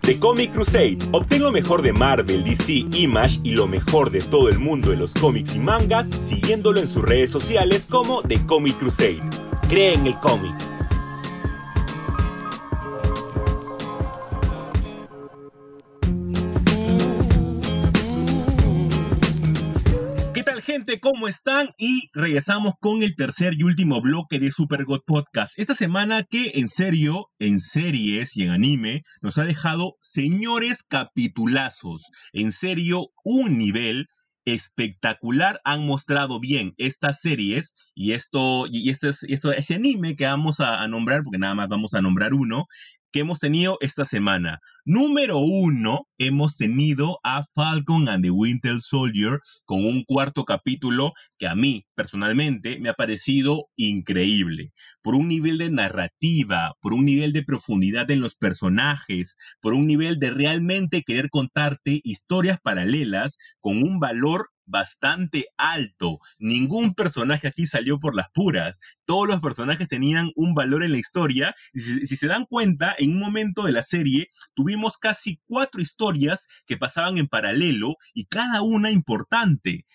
The Comic Crusade. Obtén lo mejor de Marvel, DC, Image y lo mejor de todo el mundo de los cómics y mangas siguiéndolo en sus redes sociales como The Comic Crusade. Cree en el cómic. Gente, ¿cómo están? Y regresamos con el tercer y último bloque de Super God Podcast. Esta semana que en serio, en series y en anime, nos ha dejado señores capitulazos. En serio, un nivel espectacular han mostrado bien estas series y esto y este es esto, ese anime que vamos a, a, nombrar porque nada más vamos a nombrar uno que hemos tenido esta semana. Número uno, hemos tenido a Falcon and the Winter Soldier con un cuarto capítulo que a mí personalmente me ha parecido increíble. Por un nivel de narrativa, por un nivel de profundidad en los personajes, por un nivel de realmente querer contarte historias paralelas con un valor bastante alto. Ningún personaje aquí salió por las puras. Todos los personajes tenían un valor en la historia. Y si, se dan cuenta, en un momento de la serie tuvimos casi cuatro historias que pasaban en paralelo y cada una importante.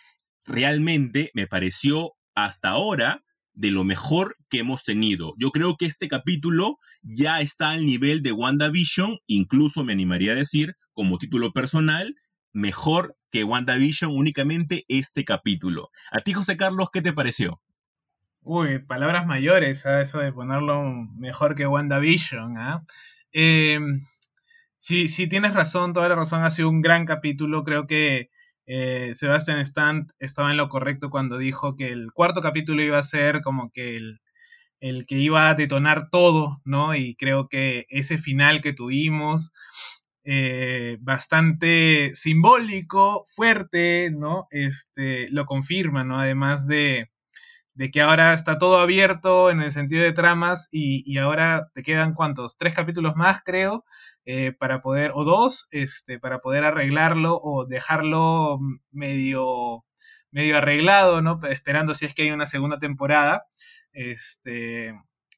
Realmente me pareció hasta ahora de lo mejor que hemos tenido. Yo creo que este capítulo ya está al nivel de WandaVision, incluso me animaría a decir, como título personal, mejor que WandaVision únicamente este capítulo. A ti, José Carlos, ¿qué te pareció? Uy, palabras mayores, a ¿ah? eso de ponerlo mejor que WandaVision. ¿ah? Em, sí, sí, tienes razón, toda la razón, ha sido un gran capítulo. Creo que eh, Sebastian Stant estaba en lo correcto cuando dijo que el cuarto capítulo iba a ser como que el, el que iba a detonar todo, ¿no? Y creo que ese final que tuvimos eh, bastante simbólico, fuerte, ¿no? Este, lo confirma, ¿no? Además de, de que ahora está todo abierto en el sentido de tramas y, ahora te quedan cuántos, tres capítulos más creo, eh, para poder, o dos, este, para poder arreglarlo o dejarlo medio, medio arreglado, ¿no? Esperando si es que hay una segunda temporada. Este,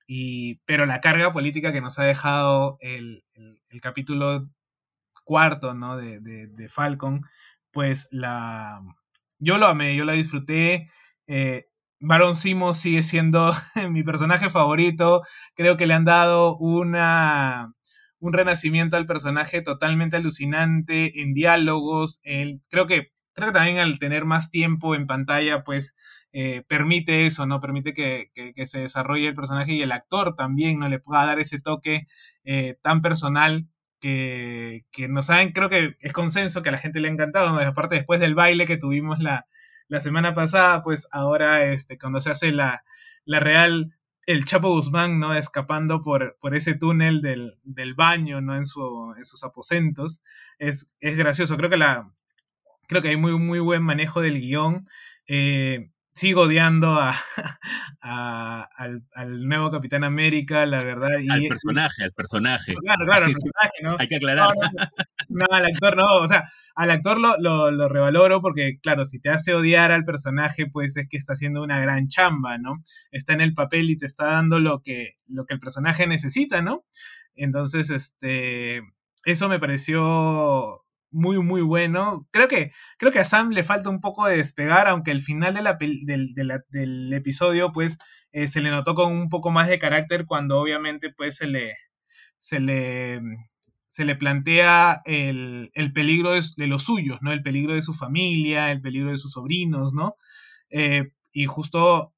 y, pero la carga política que nos ha dejado el, el capítulo cuarto, ¿no? De, de, Falcon, pues la... Yo lo amé, yo la disfruté. Eh, Baron Simo sigue siendo mi personaje favorito. Creo que le han dado una, un renacimiento al personaje totalmente alucinante en diálogos. creo, que, creo que también al tener más tiempo en pantalla, pues eh, permite eso, ¿no? Permite que, se desarrolle el personaje y el actor también, ¿no? Le pueda dar ese toque eh, tan personal que, que nos saben, creo que es consenso que a la gente le ha encantado, ¿no? aparte después del baile que tuvimos la, la semana pasada, pues ahora este, cuando se hace la, la real, el Chapo Guzmán, ¿no? Escapando por, por ese túnel del, del baño, ¿no? En, su, en sus aposentos, es, es gracioso, creo que la... Creo que hay muy, muy buen manejo del guion. Eh, sigo odiando a, al, nuevo Capitán América, la verdad. al personaje, al personaje. Claro, claro, al personaje, ¿no? Hay que aclarar. No, al actor no, o sea, al actor lo, lo, revaloro porque, claro, si te hace odiar al personaje, pues es que está haciendo una gran chamba, ¿no? Está en el papel y te está dando lo que, lo que el personaje necesita, ¿no? Entonces, este, eso me pareció muy, muy bueno. Creo que, creo que a Sam le falta un poco de despegar, aunque el final del, del, episodio, pues, eh, se le notó con un poco más de carácter cuando obviamente, pues, se le, se le, se le plantea el, el peligro de, los suyos, ¿no? El peligro de su familia, el peligro de sus sobrinos, ¿no? Eh, y justo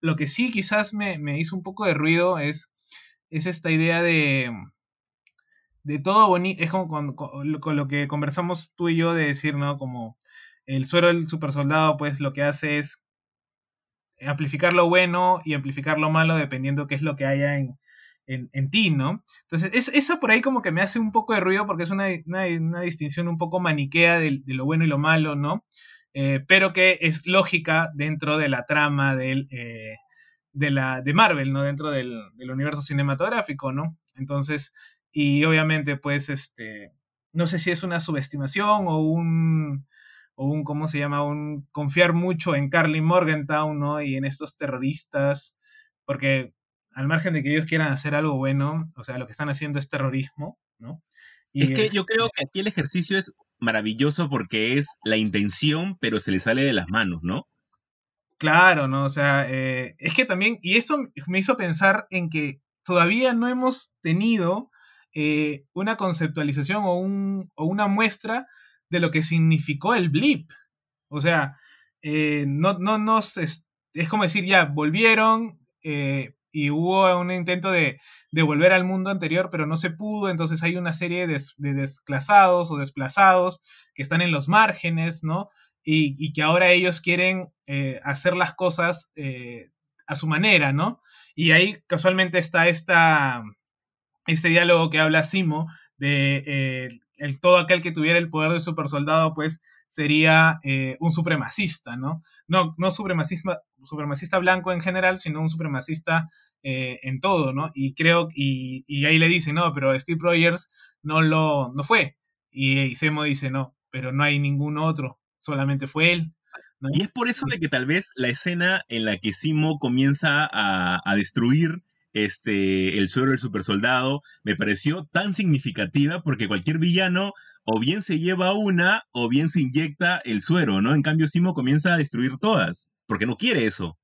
lo que sí quizás me, me hizo un poco de ruido es, es esta idea de de todo bonito, es como con, lo que conversamos tú y yo de decir, ¿no? Como el suero del super soldado, pues lo que hace es amplificar lo bueno y amplificar lo malo dependiendo qué es lo que haya en, en, ti, ¿no? Entonces, es, esa por ahí como que me hace un poco de ruido porque es una, una, distinción un poco maniquea de, lo bueno y lo malo, ¿no? Eh, pero que es lógica dentro de la trama del, eh, de, la, de Marvel, ¿no? Dentro del, del universo cinematográfico, ¿no? Entonces, y obviamente, pues, este, no sé si es una subestimación o un, o un, ¿cómo se llama? Un confiar mucho en Carly Morgentown, ¿no? Y en estos terroristas, porque al margen de que ellos quieran hacer algo bueno, o sea, lo que están haciendo es terrorismo, ¿no? Y es que yo creo que aquí el ejercicio es maravilloso porque es la intención, pero se le sale de las manos, ¿no? Claro, ¿no? O sea, eh, es que también, y esto me hizo pensar en que todavía no hemos tenido eh, una conceptualización o, un, o, una muestra de lo que significó el blip. O sea, eh, no, no nos... Es, como decir, ya, volvieron eh, y hubo un intento de, de, volver al mundo anterior, pero no se pudo, entonces hay una serie de, de desplazados o desplazados que están en los márgenes, ¿no? Y, y que ahora ellos quieren hacer las cosas a su manera, ¿no? Y ahí casualmente está esta, este diálogo que habla Simo de eh, el, todo aquel que tuviera el poder de super soldado, pues sería eh, un supremacista, ¿no? No, no supremacista, supremacista blanco en general, sino un supremacista eh, en todo, ¿no? Y creo, y, y, ahí le dice, no, pero Steve Rogers no lo, no fue. Y, Simo dice, no, pero no hay ningún otro, solamente fue él. Y es por eso de que tal vez la escena en la que Simo comienza a, a destruir este, el suero del supersoldado, me pareció tan significativa porque cualquier villano o bien se lleva una o bien se inyecta el suero, ¿no? En cambio, Simo comienza a destruir todas, porque no quiere eso.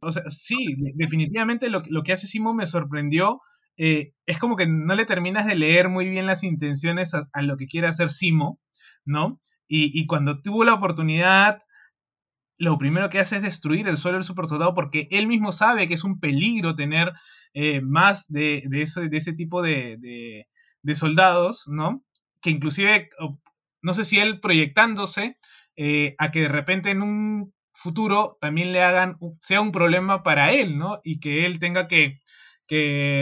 O sea, sí, definitivamente lo, lo que hace Simo me sorprendió. Eh, es como que no le terminas de leer muy bien las intenciones a, lo que quiere hacer Simo, ¿no? Y, y, cuando tuvo la oportunidad lo primero que hace es destruir el suelo del supersoldado porque él mismo sabe que es un peligro tener eh, más de, de, ese, tipo de, soldados, ¿no? Que inclusive, no sé si él proyectándose eh, a que de repente en un futuro también le hagan, sea un problema para él, ¿no? Y que él tenga que,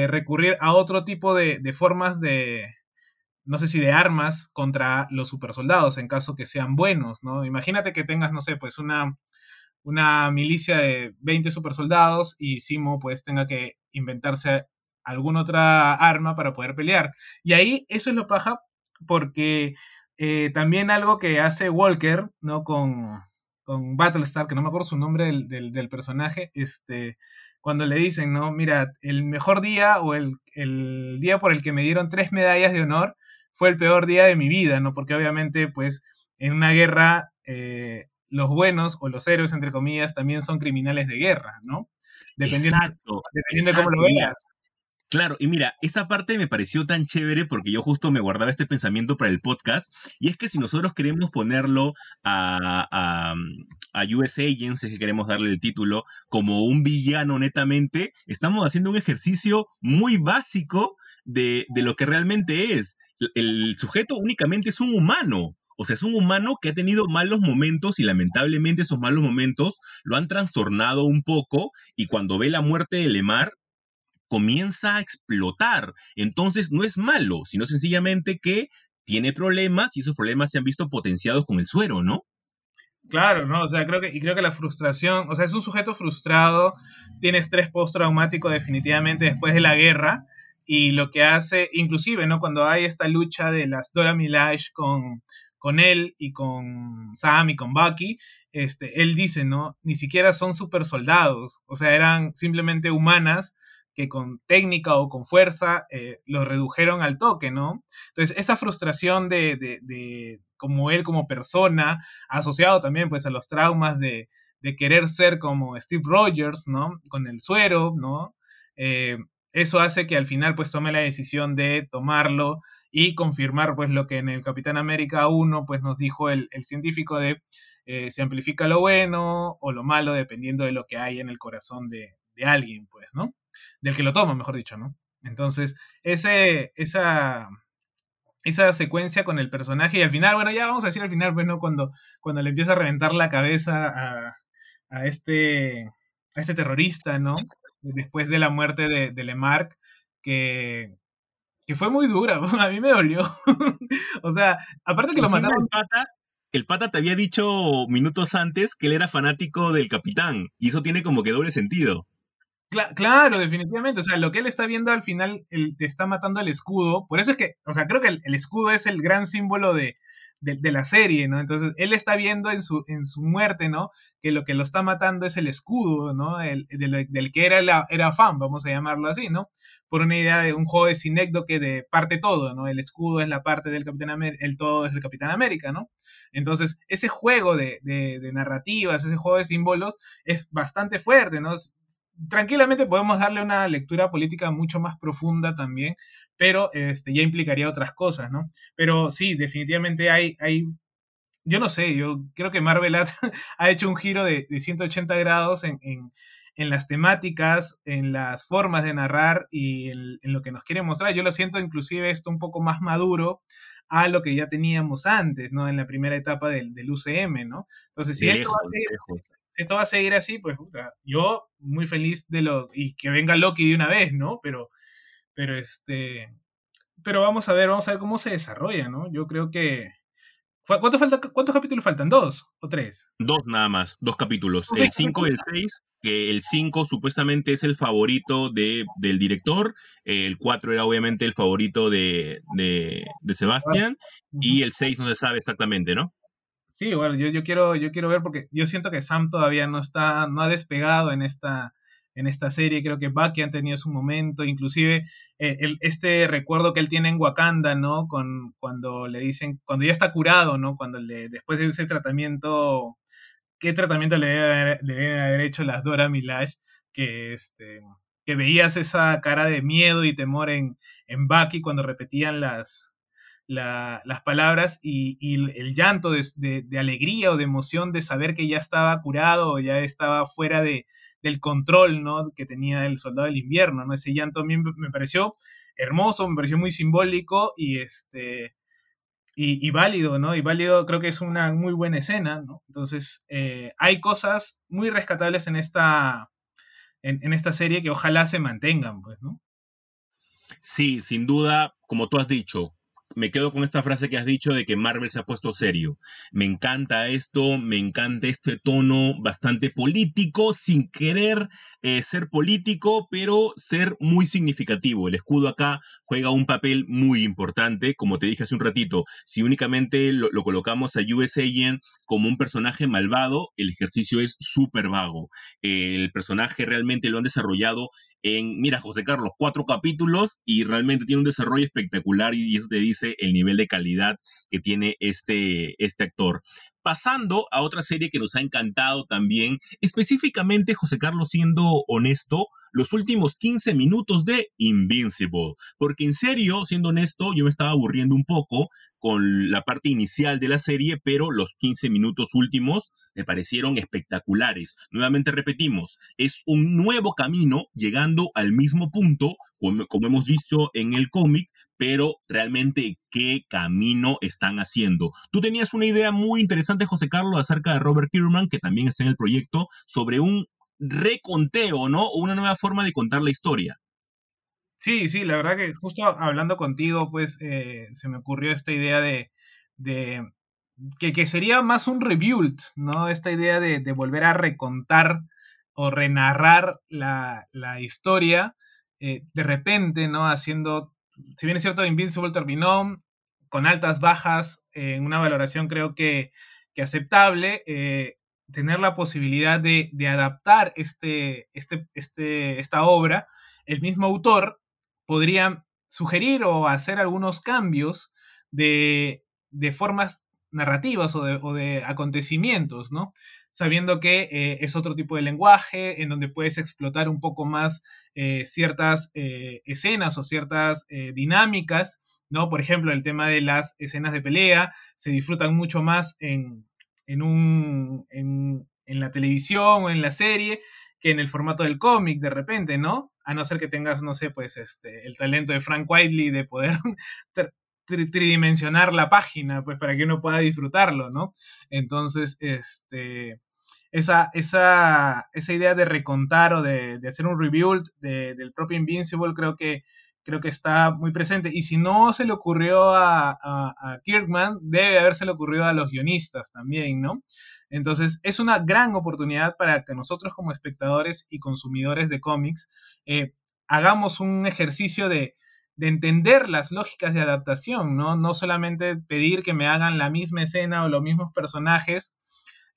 recurrir a otro tipo de, formas de, no sé si de armas contra los supersoldados en caso que sean buenos, ¿no? Imagínate que tengas, no sé, pues una, una milicia de 20 supersoldados y Simo pues tenga que inventarse alguna otra arma para poder pelear. Y ahí eso es lo paja porque eh, también algo que hace Walker, ¿no? Con, con Battlestar, que no me acuerdo su nombre del, personaje, este, cuando le dicen, ¿no? Mira, el mejor día o el, día por el que me dieron tres medallas de honor fue el peor día de mi vida, ¿no? Porque obviamente, pues, en una guerra, eh, los buenos o los héroes, entre comillas, también son criminales de guerra, ¿no? Dependiendo, dependiendo de cómo lo veas. Claro, y mira, esta parte me pareció tan chévere porque yo justo me guardaba este pensamiento para el podcast, y es que si nosotros queremos ponerlo a, a, a US Agents, que queremos darle el título, como un villano netamente, estamos haciendo un ejercicio muy básico de, de lo que realmente es. El sujeto únicamente es un humano, o sea, es un humano que ha tenido malos momentos y lamentablemente esos malos momentos lo han trastornado un poco y cuando ve la muerte de Lemar comienza a explotar. Entonces no es malo, sino sencillamente que tiene problemas y esos problemas se han visto potenciados con el suero, ¿no? Claro, ¿no? O sea, creo que, y creo que la frustración, o sea, es un sujeto frustrado, tiene estrés postraumático definitivamente después de la guerra, y lo que hace, inclusive, ¿no? Cuando hay esta lucha de las Dora Milaje con, con él y con Sam y con Bucky, este, él dice, ¿no? Ni siquiera son super soldados, o sea, eran simplemente humanas que con técnica o con fuerza eh, lo redujeron al toque, ¿no? Entonces, esa frustración de, de, como él como persona, asociado también pues a los traumas de, de querer ser como Steve Rogers, ¿no? Con el suero, ¿no? Eh, eso hace que al final pues tome la decisión de tomarlo y confirmar pues lo que en el Capitán América 1 pues nos dijo el, el científico de eh, se amplifica lo bueno o lo malo dependiendo de lo que hay en el corazón de, de alguien pues, ¿no? del que lo toma, mejor dicho, ¿no? Entonces, ese, esa, esa secuencia con el personaje y al final, bueno, ya vamos a decir al final, bueno, cuando, cuando le empieza a reventar la cabeza a, a este, a este terrorista, ¿no? Después de la muerte de, de Lemarck, que, que fue muy dura, a mí me dolió. o sea, aparte que lo mataron... El pata, el pata te había dicho minutos antes que él era fanático del capitán, y eso tiene como que doble sentido claro, definitivamente. O sea, lo que él está viendo al final, él te está matando el escudo. Por eso es que, o sea, creo que el, escudo es el gran símbolo de, de, la serie, ¿no? Entonces, él está viendo en su, en su muerte, ¿no? Que lo que lo está matando es el escudo, ¿no? El, del, que era, era fan, vamos a llamarlo así, ¿no? Por una idea de un juego de Cinecdo que de parte todo, ¿no? El escudo es la parte del Capitán América, el todo es el Capitán América, ¿no? Entonces, ese juego de, de, de narrativas, ese juego de símbolos es bastante fuerte, ¿no? Tranquilamente podemos darle una lectura política mucho más profunda también, pero este, ya implicaría otras cosas, ¿no? Pero sí, definitivamente hay, hay yo no sé, yo creo que Marvel ha, hecho un giro de, 180 grados en, las temáticas, en las formas de narrar y en, lo que nos quiere mostrar. Yo lo siento inclusive esto un poco más maduro a lo que ya teníamos antes, ¿no? En la primera etapa del, UCM, ¿no? Entonces, si esto va a ser, esto va a seguir así, pues puta, yo muy feliz de lo y que venga Loki de una vez, ¿no? Pero pero este pero vamos a ver, vamos a ver cómo se desarrolla, ¿no? Yo creo que ¿Cuánto falta, ¿Cuántos capítulos faltan? ¿Dos o tres? Dos nada más, dos capítulos. El 5 y el 6, que el 5 supuestamente es el favorito de, del director, el 4 era obviamente el favorito de, de, de Sebastián, y el 6 no se sabe exactamente, ¿no? Sí, bueno, yo, yo, quiero, yo quiero ver porque yo siento que Sam todavía no está, no ha despegado en esta, en esta serie. Creo que Bucky han tenido su momento, inclusive eh, el, este recuerdo que él tiene en Wakanda, ¿no? Con, cuando le dicen, cuando ya está curado, ¿no? Cuando le, después de ese tratamiento, ¿qué tratamiento le deben haber, le haber hecho las Dora Milaje? Que, este, que veías esa cara de miedo y temor en, en Bucky cuando repetían las, las palabras y, el llanto de, alegría o de emoción de saber que ya estaba curado ya estaba fuera de, del control que tenía el soldado del invierno. ¿no? Ese llanto a mí me pareció hermoso, me pareció muy simbólico y, este, y, válido, ¿no? Y válido creo que es una muy buena escena. Entonces, eh, hay cosas muy rescatables en esta, en, en esta serie que ojalá se mantengan, pues, ¿no? Sí, sin duda, como tú has dicho, me quedo con esta frase que has dicho de que Marvel se ha puesto serio. Me encanta esto, me encanta este tono bastante político, sin querer eh, ser político, pero ser muy significativo. El escudo acá juega un papel muy importante, como te dije hace un ratito. Si únicamente lo, colocamos a US Agent como un personaje malvado, el ejercicio es súper vago. el personaje realmente lo han desarrollado en, mira, José Carlos, cuatro capítulos y realmente tiene un desarrollo espectacular y eso te dice el nivel de calidad que tiene este, este actor. Pasando a otra serie que nos ha encantado también, específicamente, José Carlos, siendo honesto, los últimos 15 minutos de Invincible. Porque en serio, siendo honesto, yo me estaba aburriendo un poco con la parte inicial de la serie, pero los 15 minutos últimos me parecieron espectaculares. Nuevamente repetimos, es un nuevo camino llegando al mismo punto, como, como hemos visto en el cómic, pero realmente qué camino están haciendo. Tú tenías una idea muy interesante, José Carlos, acerca de Robert Kierman, que también está en el proyecto, sobre un reconteo, ¿no? O una nueva forma de contar la historia. Sí, sí, la verdad que justo hablando contigo, pues eh, se me ocurrió esta idea de, de que, sería más un rebuild, ¿no? Esta idea de, volver a recontar o renarrar la, historia eh, de repente, ¿no? Haciendo si bien es cierto, Invincible terminó con altas, bajas, en una valoración creo que, aceptable, eh, tener la posibilidad de, adaptar este, este, este, esta obra, el mismo autor podría sugerir o hacer algunos cambios de, formas narrativas o de, acontecimientos, ¿no? Sabiendo que eh, es otro tipo de lenguaje, en donde puedes explotar un poco más eh, ciertas escenas o ciertas dinámicas, ¿no? Por ejemplo, el tema de las escenas de pelea se disfrutan mucho más en, en, un, en, en la televisión o en la serie que en el formato del cómic de repente, ¿no? A no ser que tengas, no sé, pues este, el talento de Frank Whiteley de poder tridimensionar la página, pues para que uno pueda disfrutarlo, ¿no? Entonces, este, esa, esa, esa idea de recontar o de, hacer un rebuild del propio Invincible creo que, creo que está muy presente. Y si no se le ocurrió a, Kirkman, debe haberse le ocurrido a los guionistas también, ¿no? Entonces, es una gran oportunidad para que nosotros como espectadores y consumidores de cómics eh, hagamos un ejercicio de, de entender las lógicas de adaptación, ¿no? No solamente pedir que me hagan la misma escena o los mismos personajes,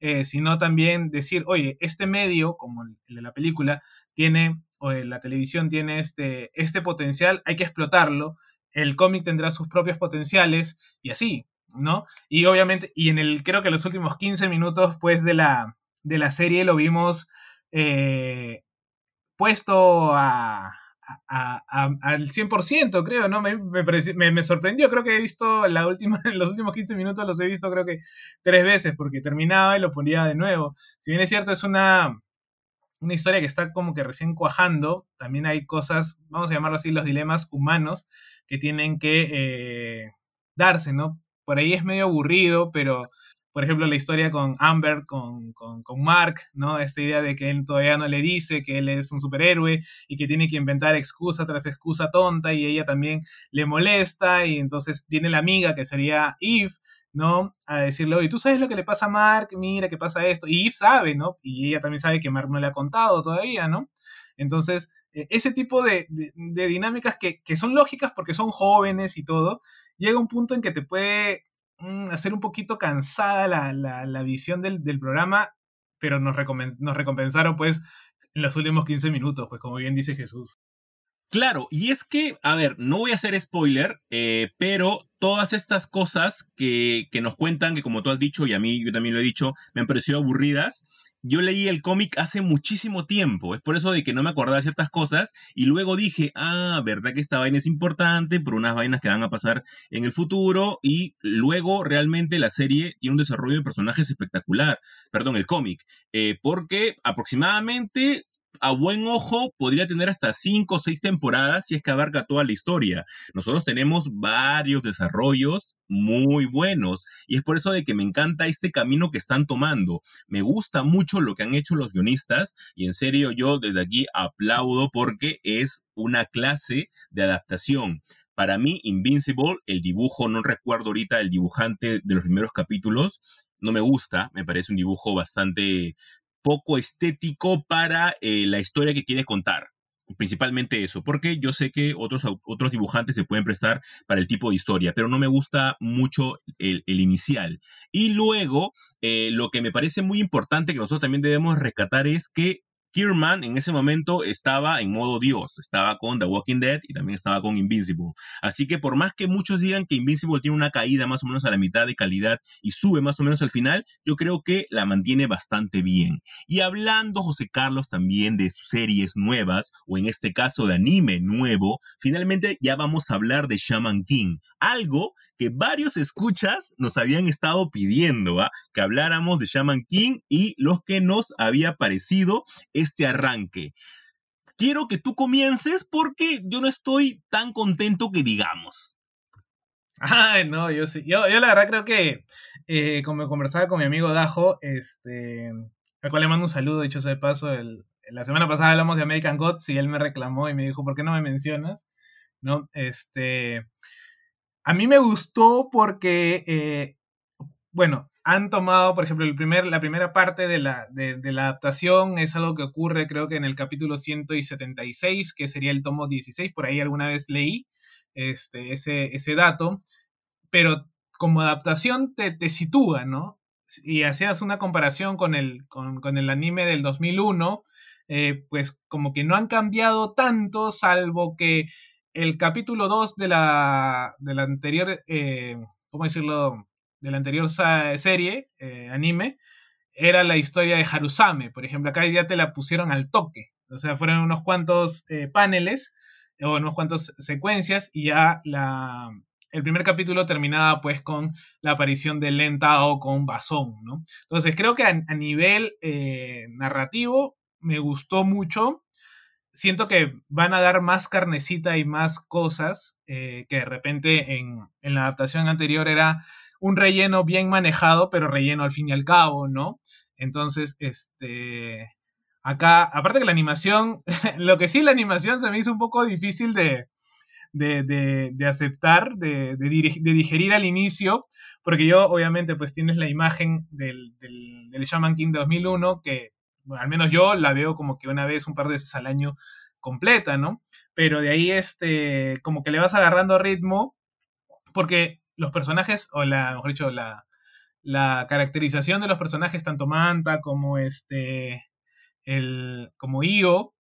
eh, sino también decir, oye, este medio, como el de la película, tiene, o la televisión tiene este, este potencial, hay que explotarlo, el cómic tendrá sus propios potenciales y así, ¿no? Y obviamente, y en el, creo que los últimos 15 minutos, pues, de la, de la serie lo vimos eh, puesto a, al 100%, creo, ¿no? Me, me, sorprendió, creo que he visto la última, los últimos 15 minutos los he visto creo que tres veces, porque terminaba y lo ponía de nuevo. Si bien es cierto, es una, una historia que está como que recién cuajando, también hay cosas, vamos a llamarlo así, los dilemas humanos que tienen que eh, darse, ¿no? Por ahí es medio aburrido, pero por ejemplo, la historia con Amber, con, Mark, ¿no? Esta idea de que él todavía no le dice que él es un superhéroe y que tiene que inventar excusa tras excusa tonta y ella también le molesta y entonces viene la amiga que sería Eve, ¿no? A decirle, oye, ¿tú sabes lo que le pasa a Mark? Mira, ¿qué pasa esto? Y Eve sabe, ¿no? Y ella también sabe que Mark no le ha contado todavía, ¿no? Entonces, e, ese tipo de, dinámicas que, que, son lógicas porque son jóvenes y todo, llega un punto en que te puede Mm, hacer un poquito cansada la, visión del, programa, pero nos, nos recompensaron pues en los últimos 15 minutos, pues como bien dice Jesús. Claro, y es que, a ver, no voy a hacer spoiler, eh, pero todas estas cosas que, que, nos cuentan, que como tú has dicho y a mí yo también lo he dicho, me han parecido aburridas, yo leí el cómic hace muchísimo tiempo. Es por eso de que no me acordaba de ciertas cosas. Y luego dije, ah, verdad que esta vaina es importante por unas vainas que van a pasar en el futuro. Y luego realmente la serie tiene un desarrollo de personajes espectacular. Perdón, el cómic. Eh, porque aproximadamente a buen ojo podría tener hasta cinco o seis temporadas si es que abarca toda la historia. Nosotros tenemos varios desarrollos muy buenos y es por eso de que me encanta este camino que están tomando. Me gusta mucho lo que han hecho los guionistas y en serio yo desde aquí aplaudo porque es una clase de adaptación Para mí, Invincible, el dibujo, no recuerdo ahorita el dibujante de los primeros capítulos, no me gusta, me parece un dibujo bastante poco estético para eh, la historia que quiere contar principalmente eso, porque yo sé que otros, otros dibujantes se pueden prestar para el tipo de historia, pero no me gusta mucho el, inicial. Y luego, eh, lo que me parece muy importante que nosotros también debemos rescatar es que Kierman en ese momento estaba en modo Dios, estaba con The Walking Dead y también estaba con Invincible. Así que por más que muchos digan que Invincible tiene una caída más o menos a la mitad de calidad y sube más o menos al final, yo creo que la mantiene bastante bien. Y hablando, José Carlos, también de series nuevas, o en este caso de anime nuevo, finalmente ya vamos a hablar de Shaman King, algo que varios escuchas nos habían estado pidiendo, ¿ah? que habláramos de Shaman King y los que nos había parecido este arranque. Quiero que tú comiences porque yo no estoy tan contento que digamos. Ay, no, yo sí. Yo, la verdad creo que, eh, como conversaba con mi amigo Dajo, este, al cual le mando un saludo, dicho sea de paso, la semana pasada hablamos de American Gods y él me reclamó y me dijo, ¿por qué no me mencionas? ¿No? Este, a mí me gustó porque, eh, bueno, han tomado, por ejemplo, el primer, la primera parte de la, de, la, adaptación es algo que ocurre creo que en el capítulo 176, que sería el tomo 16, por ahí alguna vez leí este, ese, ese dato, pero como adaptación te, te sitúa, ¿no? Y hacías una comparación con el, con, con el anime del 2001, eh, pues como que no han cambiado tanto, salvo que el capítulo 2 de la, de la anterior, eh, ¿cómo decirlo? De la anterior serie, eh, anime, era la historia de Harusame. Por ejemplo, acá ya te la pusieron al toque. O sea, fueron unos cuantos eh, paneles o unos cuantos secuencias y ya la, el primer capítulo terminaba pues con la aparición de Lenta o con Basón, ¿no? Entonces creo que a, a nivel narrativo me gustó mucho siento que van a dar más carnecita y más cosas eh, que de repente en, la adaptación anterior era un relleno bien manejado, pero relleno al fin y al cabo, ¿no? Entonces, este, acá, aparte que la animación, lo que sí la animación se me hizo un poco difícil de, de, aceptar, de, digerir al inicio, porque yo obviamente pues tienes la imagen del, del, del Shaman King 2001 que al menos yo la veo como que una vez, un par de veces al año completa, ¿no? Pero de ahí, este, como que le vas agarrando ritmo, porque los personajes, o la, mejor dicho, la, la caracterización de los personajes, tanto Manta como este, el, como Io,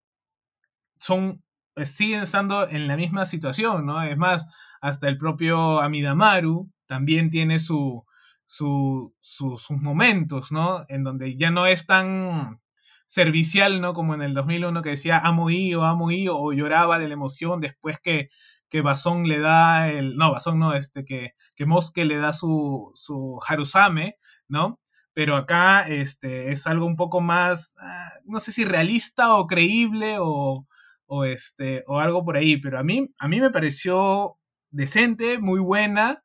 son, pues, siguen estando en la misma situación, ¿no? Es más, hasta el propio Amidamaru también tiene su, su, sus momentos, ¿no? En donde ya no es tan servicial, ¿no? Como en el 2001 que decía amo Io, amo Io, o lloraba de la emoción después que, que Basón le da el, no, Basón no, este, que, que Mosque le da su, su Harusame, ¿no? Pero acá este, es algo un poco más, ah, no sé si realista o creíble o, o, este, o algo por ahí, pero a mí, a mí me pareció decente, muy buena,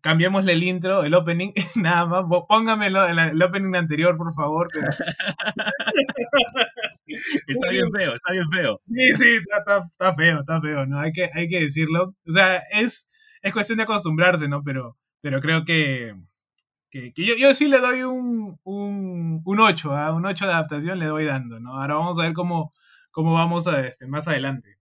cambiémosle el intro, el opening, nada más. Póngamelo en el opening anterior, por favor. está bien feo, está bien feo. Sí, sí, está, feo, está feo, ¿no? Hay que, hay que decirlo. O sea, es, es cuestión de acostumbrarse, ¿no? Pero, pero creo que, que, yo, yo, sí le doy un, un, un 8, ¿ah? un 8 de adaptación le doy dando, ¿no? Ahora vamos a ver cómo, cómo vamos a, este, más adelante.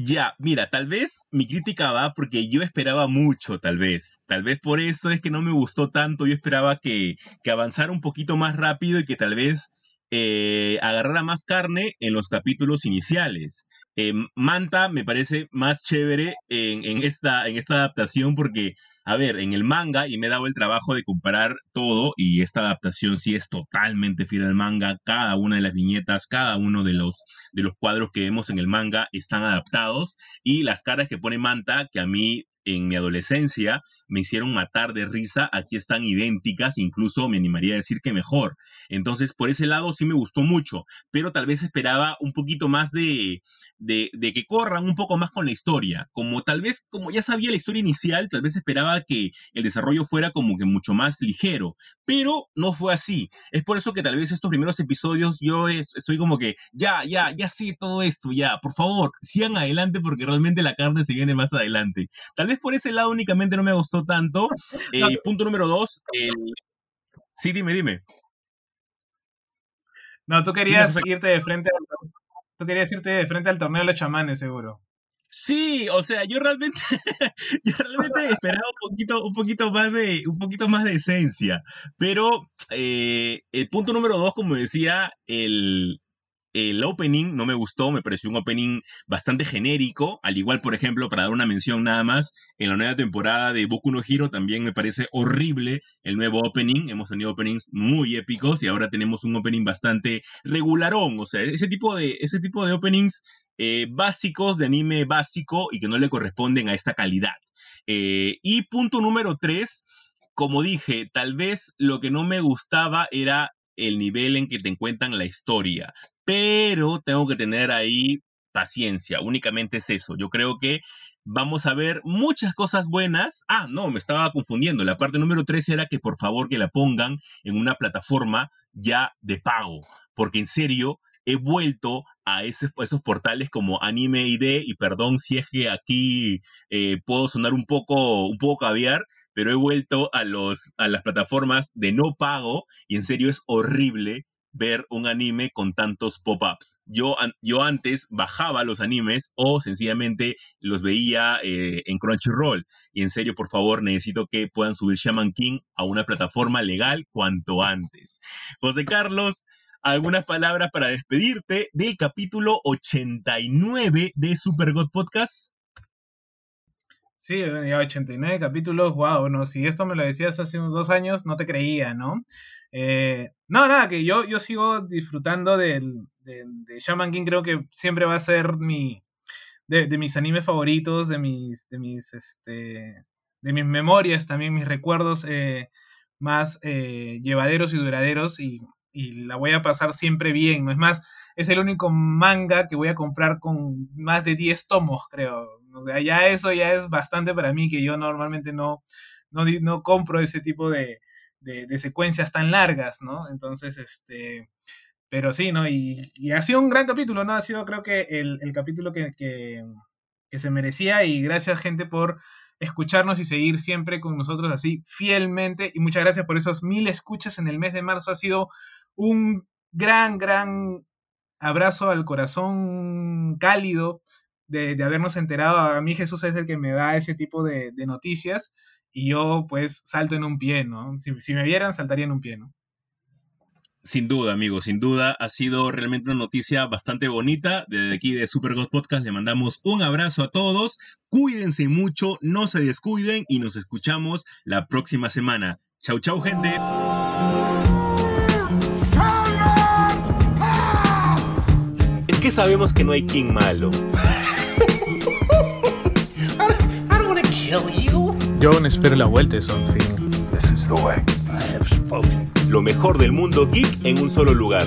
Ya, mira, tal vez mi crítica va porque yo esperaba mucho, tal vez. Tal vez por eso es que no me gustó tanto. Yo esperaba que, que avanzara un poquito más rápido y que tal vez eh, agarrara más carne en los capítulos iniciales. Eh, Manta me parece más chévere en, esta, en esta adaptación porque, a ver, en el manga, y me he dado el trabajo de comparar todo, y esta adaptación sí es totalmente fiel al manga, cada una de las viñetas, cada uno de los, de los cuadros que vemos en el manga están adaptados, y las caras que pone Manta, que a mí en mi adolescencia me hicieron matar de risa, aquí están idénticas, incluso me animaría a decir que mejor. Entonces, por ese lado sí me gustó mucho, pero tal vez esperaba un poquito más de, de, de que corran un poco más con la historia. Como tal vez, como ya sabía la historia inicial, tal vez esperaba que el desarrollo fuera como que mucho más ligero, pero no fue así. Es por eso que tal vez estos primeros episodios yo estoy como que, ya, ya, ya sé todo esto, ya, por favor, sigan adelante porque realmente la carne se viene más adelante. Tal vez por ese lado únicamente no me gustó tanto. Eh, punto número dos, sí, dime, dime. No, tú querías irte de frente al, tú querías irte de frente al torneo de los chamanes, seguro. Sí, o sea, yo realmente, yo realmente esperaba un poquito, un poquito más de, un poquito más esencia. Pero eh, el punto número dos, como decía, el, el opening no me gustó, me pareció un opening bastante genérico, al igual, por ejemplo, para dar una mención nada más, en la nueva temporada de Boku no Hero también me parece horrible el nuevo opening, hemos tenido openings muy épicos y ahora tenemos un opening bastante regularón, o sea, ese tipo de, ese tipo de openings eh, básicos de anime básico y que no le corresponden a esta calidad. Eh, y punto número tres, como dije, tal vez lo que no me gustaba era el nivel en que te encuentran la historia pero tengo que tener ahí paciencia, únicamente es eso. Yo creo que vamos a ver muchas cosas buenas. Ah, no, me estaba confundiendo. La parte número 13 era que por favor que la pongan en una plataforma ya de pago, porque en serio he vuelto a, esos portales como Anime ID y perdón si es que aquí eh, puedo sonar un poco, un poco caviar, pero he vuelto a, los, a las plataformas de no pago y en serio es horrible ver un anime con tantos pop-ups. Yo, yo antes bajaba los animes o sencillamente los veía eh, en Crunchyroll. Y en serio, por favor, necesito que puedan subir Shaman King a una plataforma legal cuanto antes. José Carlos, algunas palabras para despedirte del capítulo 89 de Super God Podcast. Sí, ya 89 capítulos, wow, no, si esto me lo decías hace unos dos años, no te creía, ¿no? Eh, no, nada, que yo, yo sigo disfrutando del, de, Shaman King, creo que siempre va a ser mi, de, mis animes favoritos, de mis, de mis, este, de mis memorias, también mis recuerdos eh, más eh, llevaderos y duraderos y, y, la voy a pasar siempre bien, ¿no? Es más, es el único manga que voy a comprar con más de 10 tomos, creo. O sea, ya eso ya es bastante para mí, que yo normalmente no, no, no compro ese tipo de, de, secuencias tan largas, ¿no? Entonces, este, pero sí, ¿no? Y, ha sido un gran capítulo, ¿no? Ha sido creo que el, capítulo que, que, se merecía y gracias gente por escucharnos y seguir siempre con nosotros así fielmente y muchas gracias por esos mil escuchas en el mes de marzo. Ha sido un gran, gran abrazo al corazón cálido de, habernos enterado. A mí Jesús es el que me da ese tipo de, de noticias y yo pues salto en un pie, ¿no? Si, me vieran, saltaría en un pie, ¿no? Sin duda, amigo, sin duda. Ha sido realmente una noticia bastante bonita. Desde aquí de Super God Podcast le mandamos un abrazo a todos. Cuídense mucho, no se descuiden y nos escuchamos la próxima semana. Chau, chau, gente. Sabemos que no hay King malo. Yo aún espero la vuelta de Something. Lo mejor del mundo geek en un solo lugar.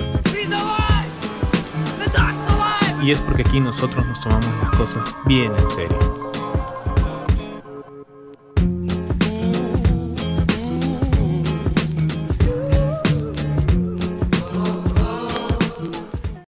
Y es porque aquí nosotros nos tomamos las cosas bien en serio.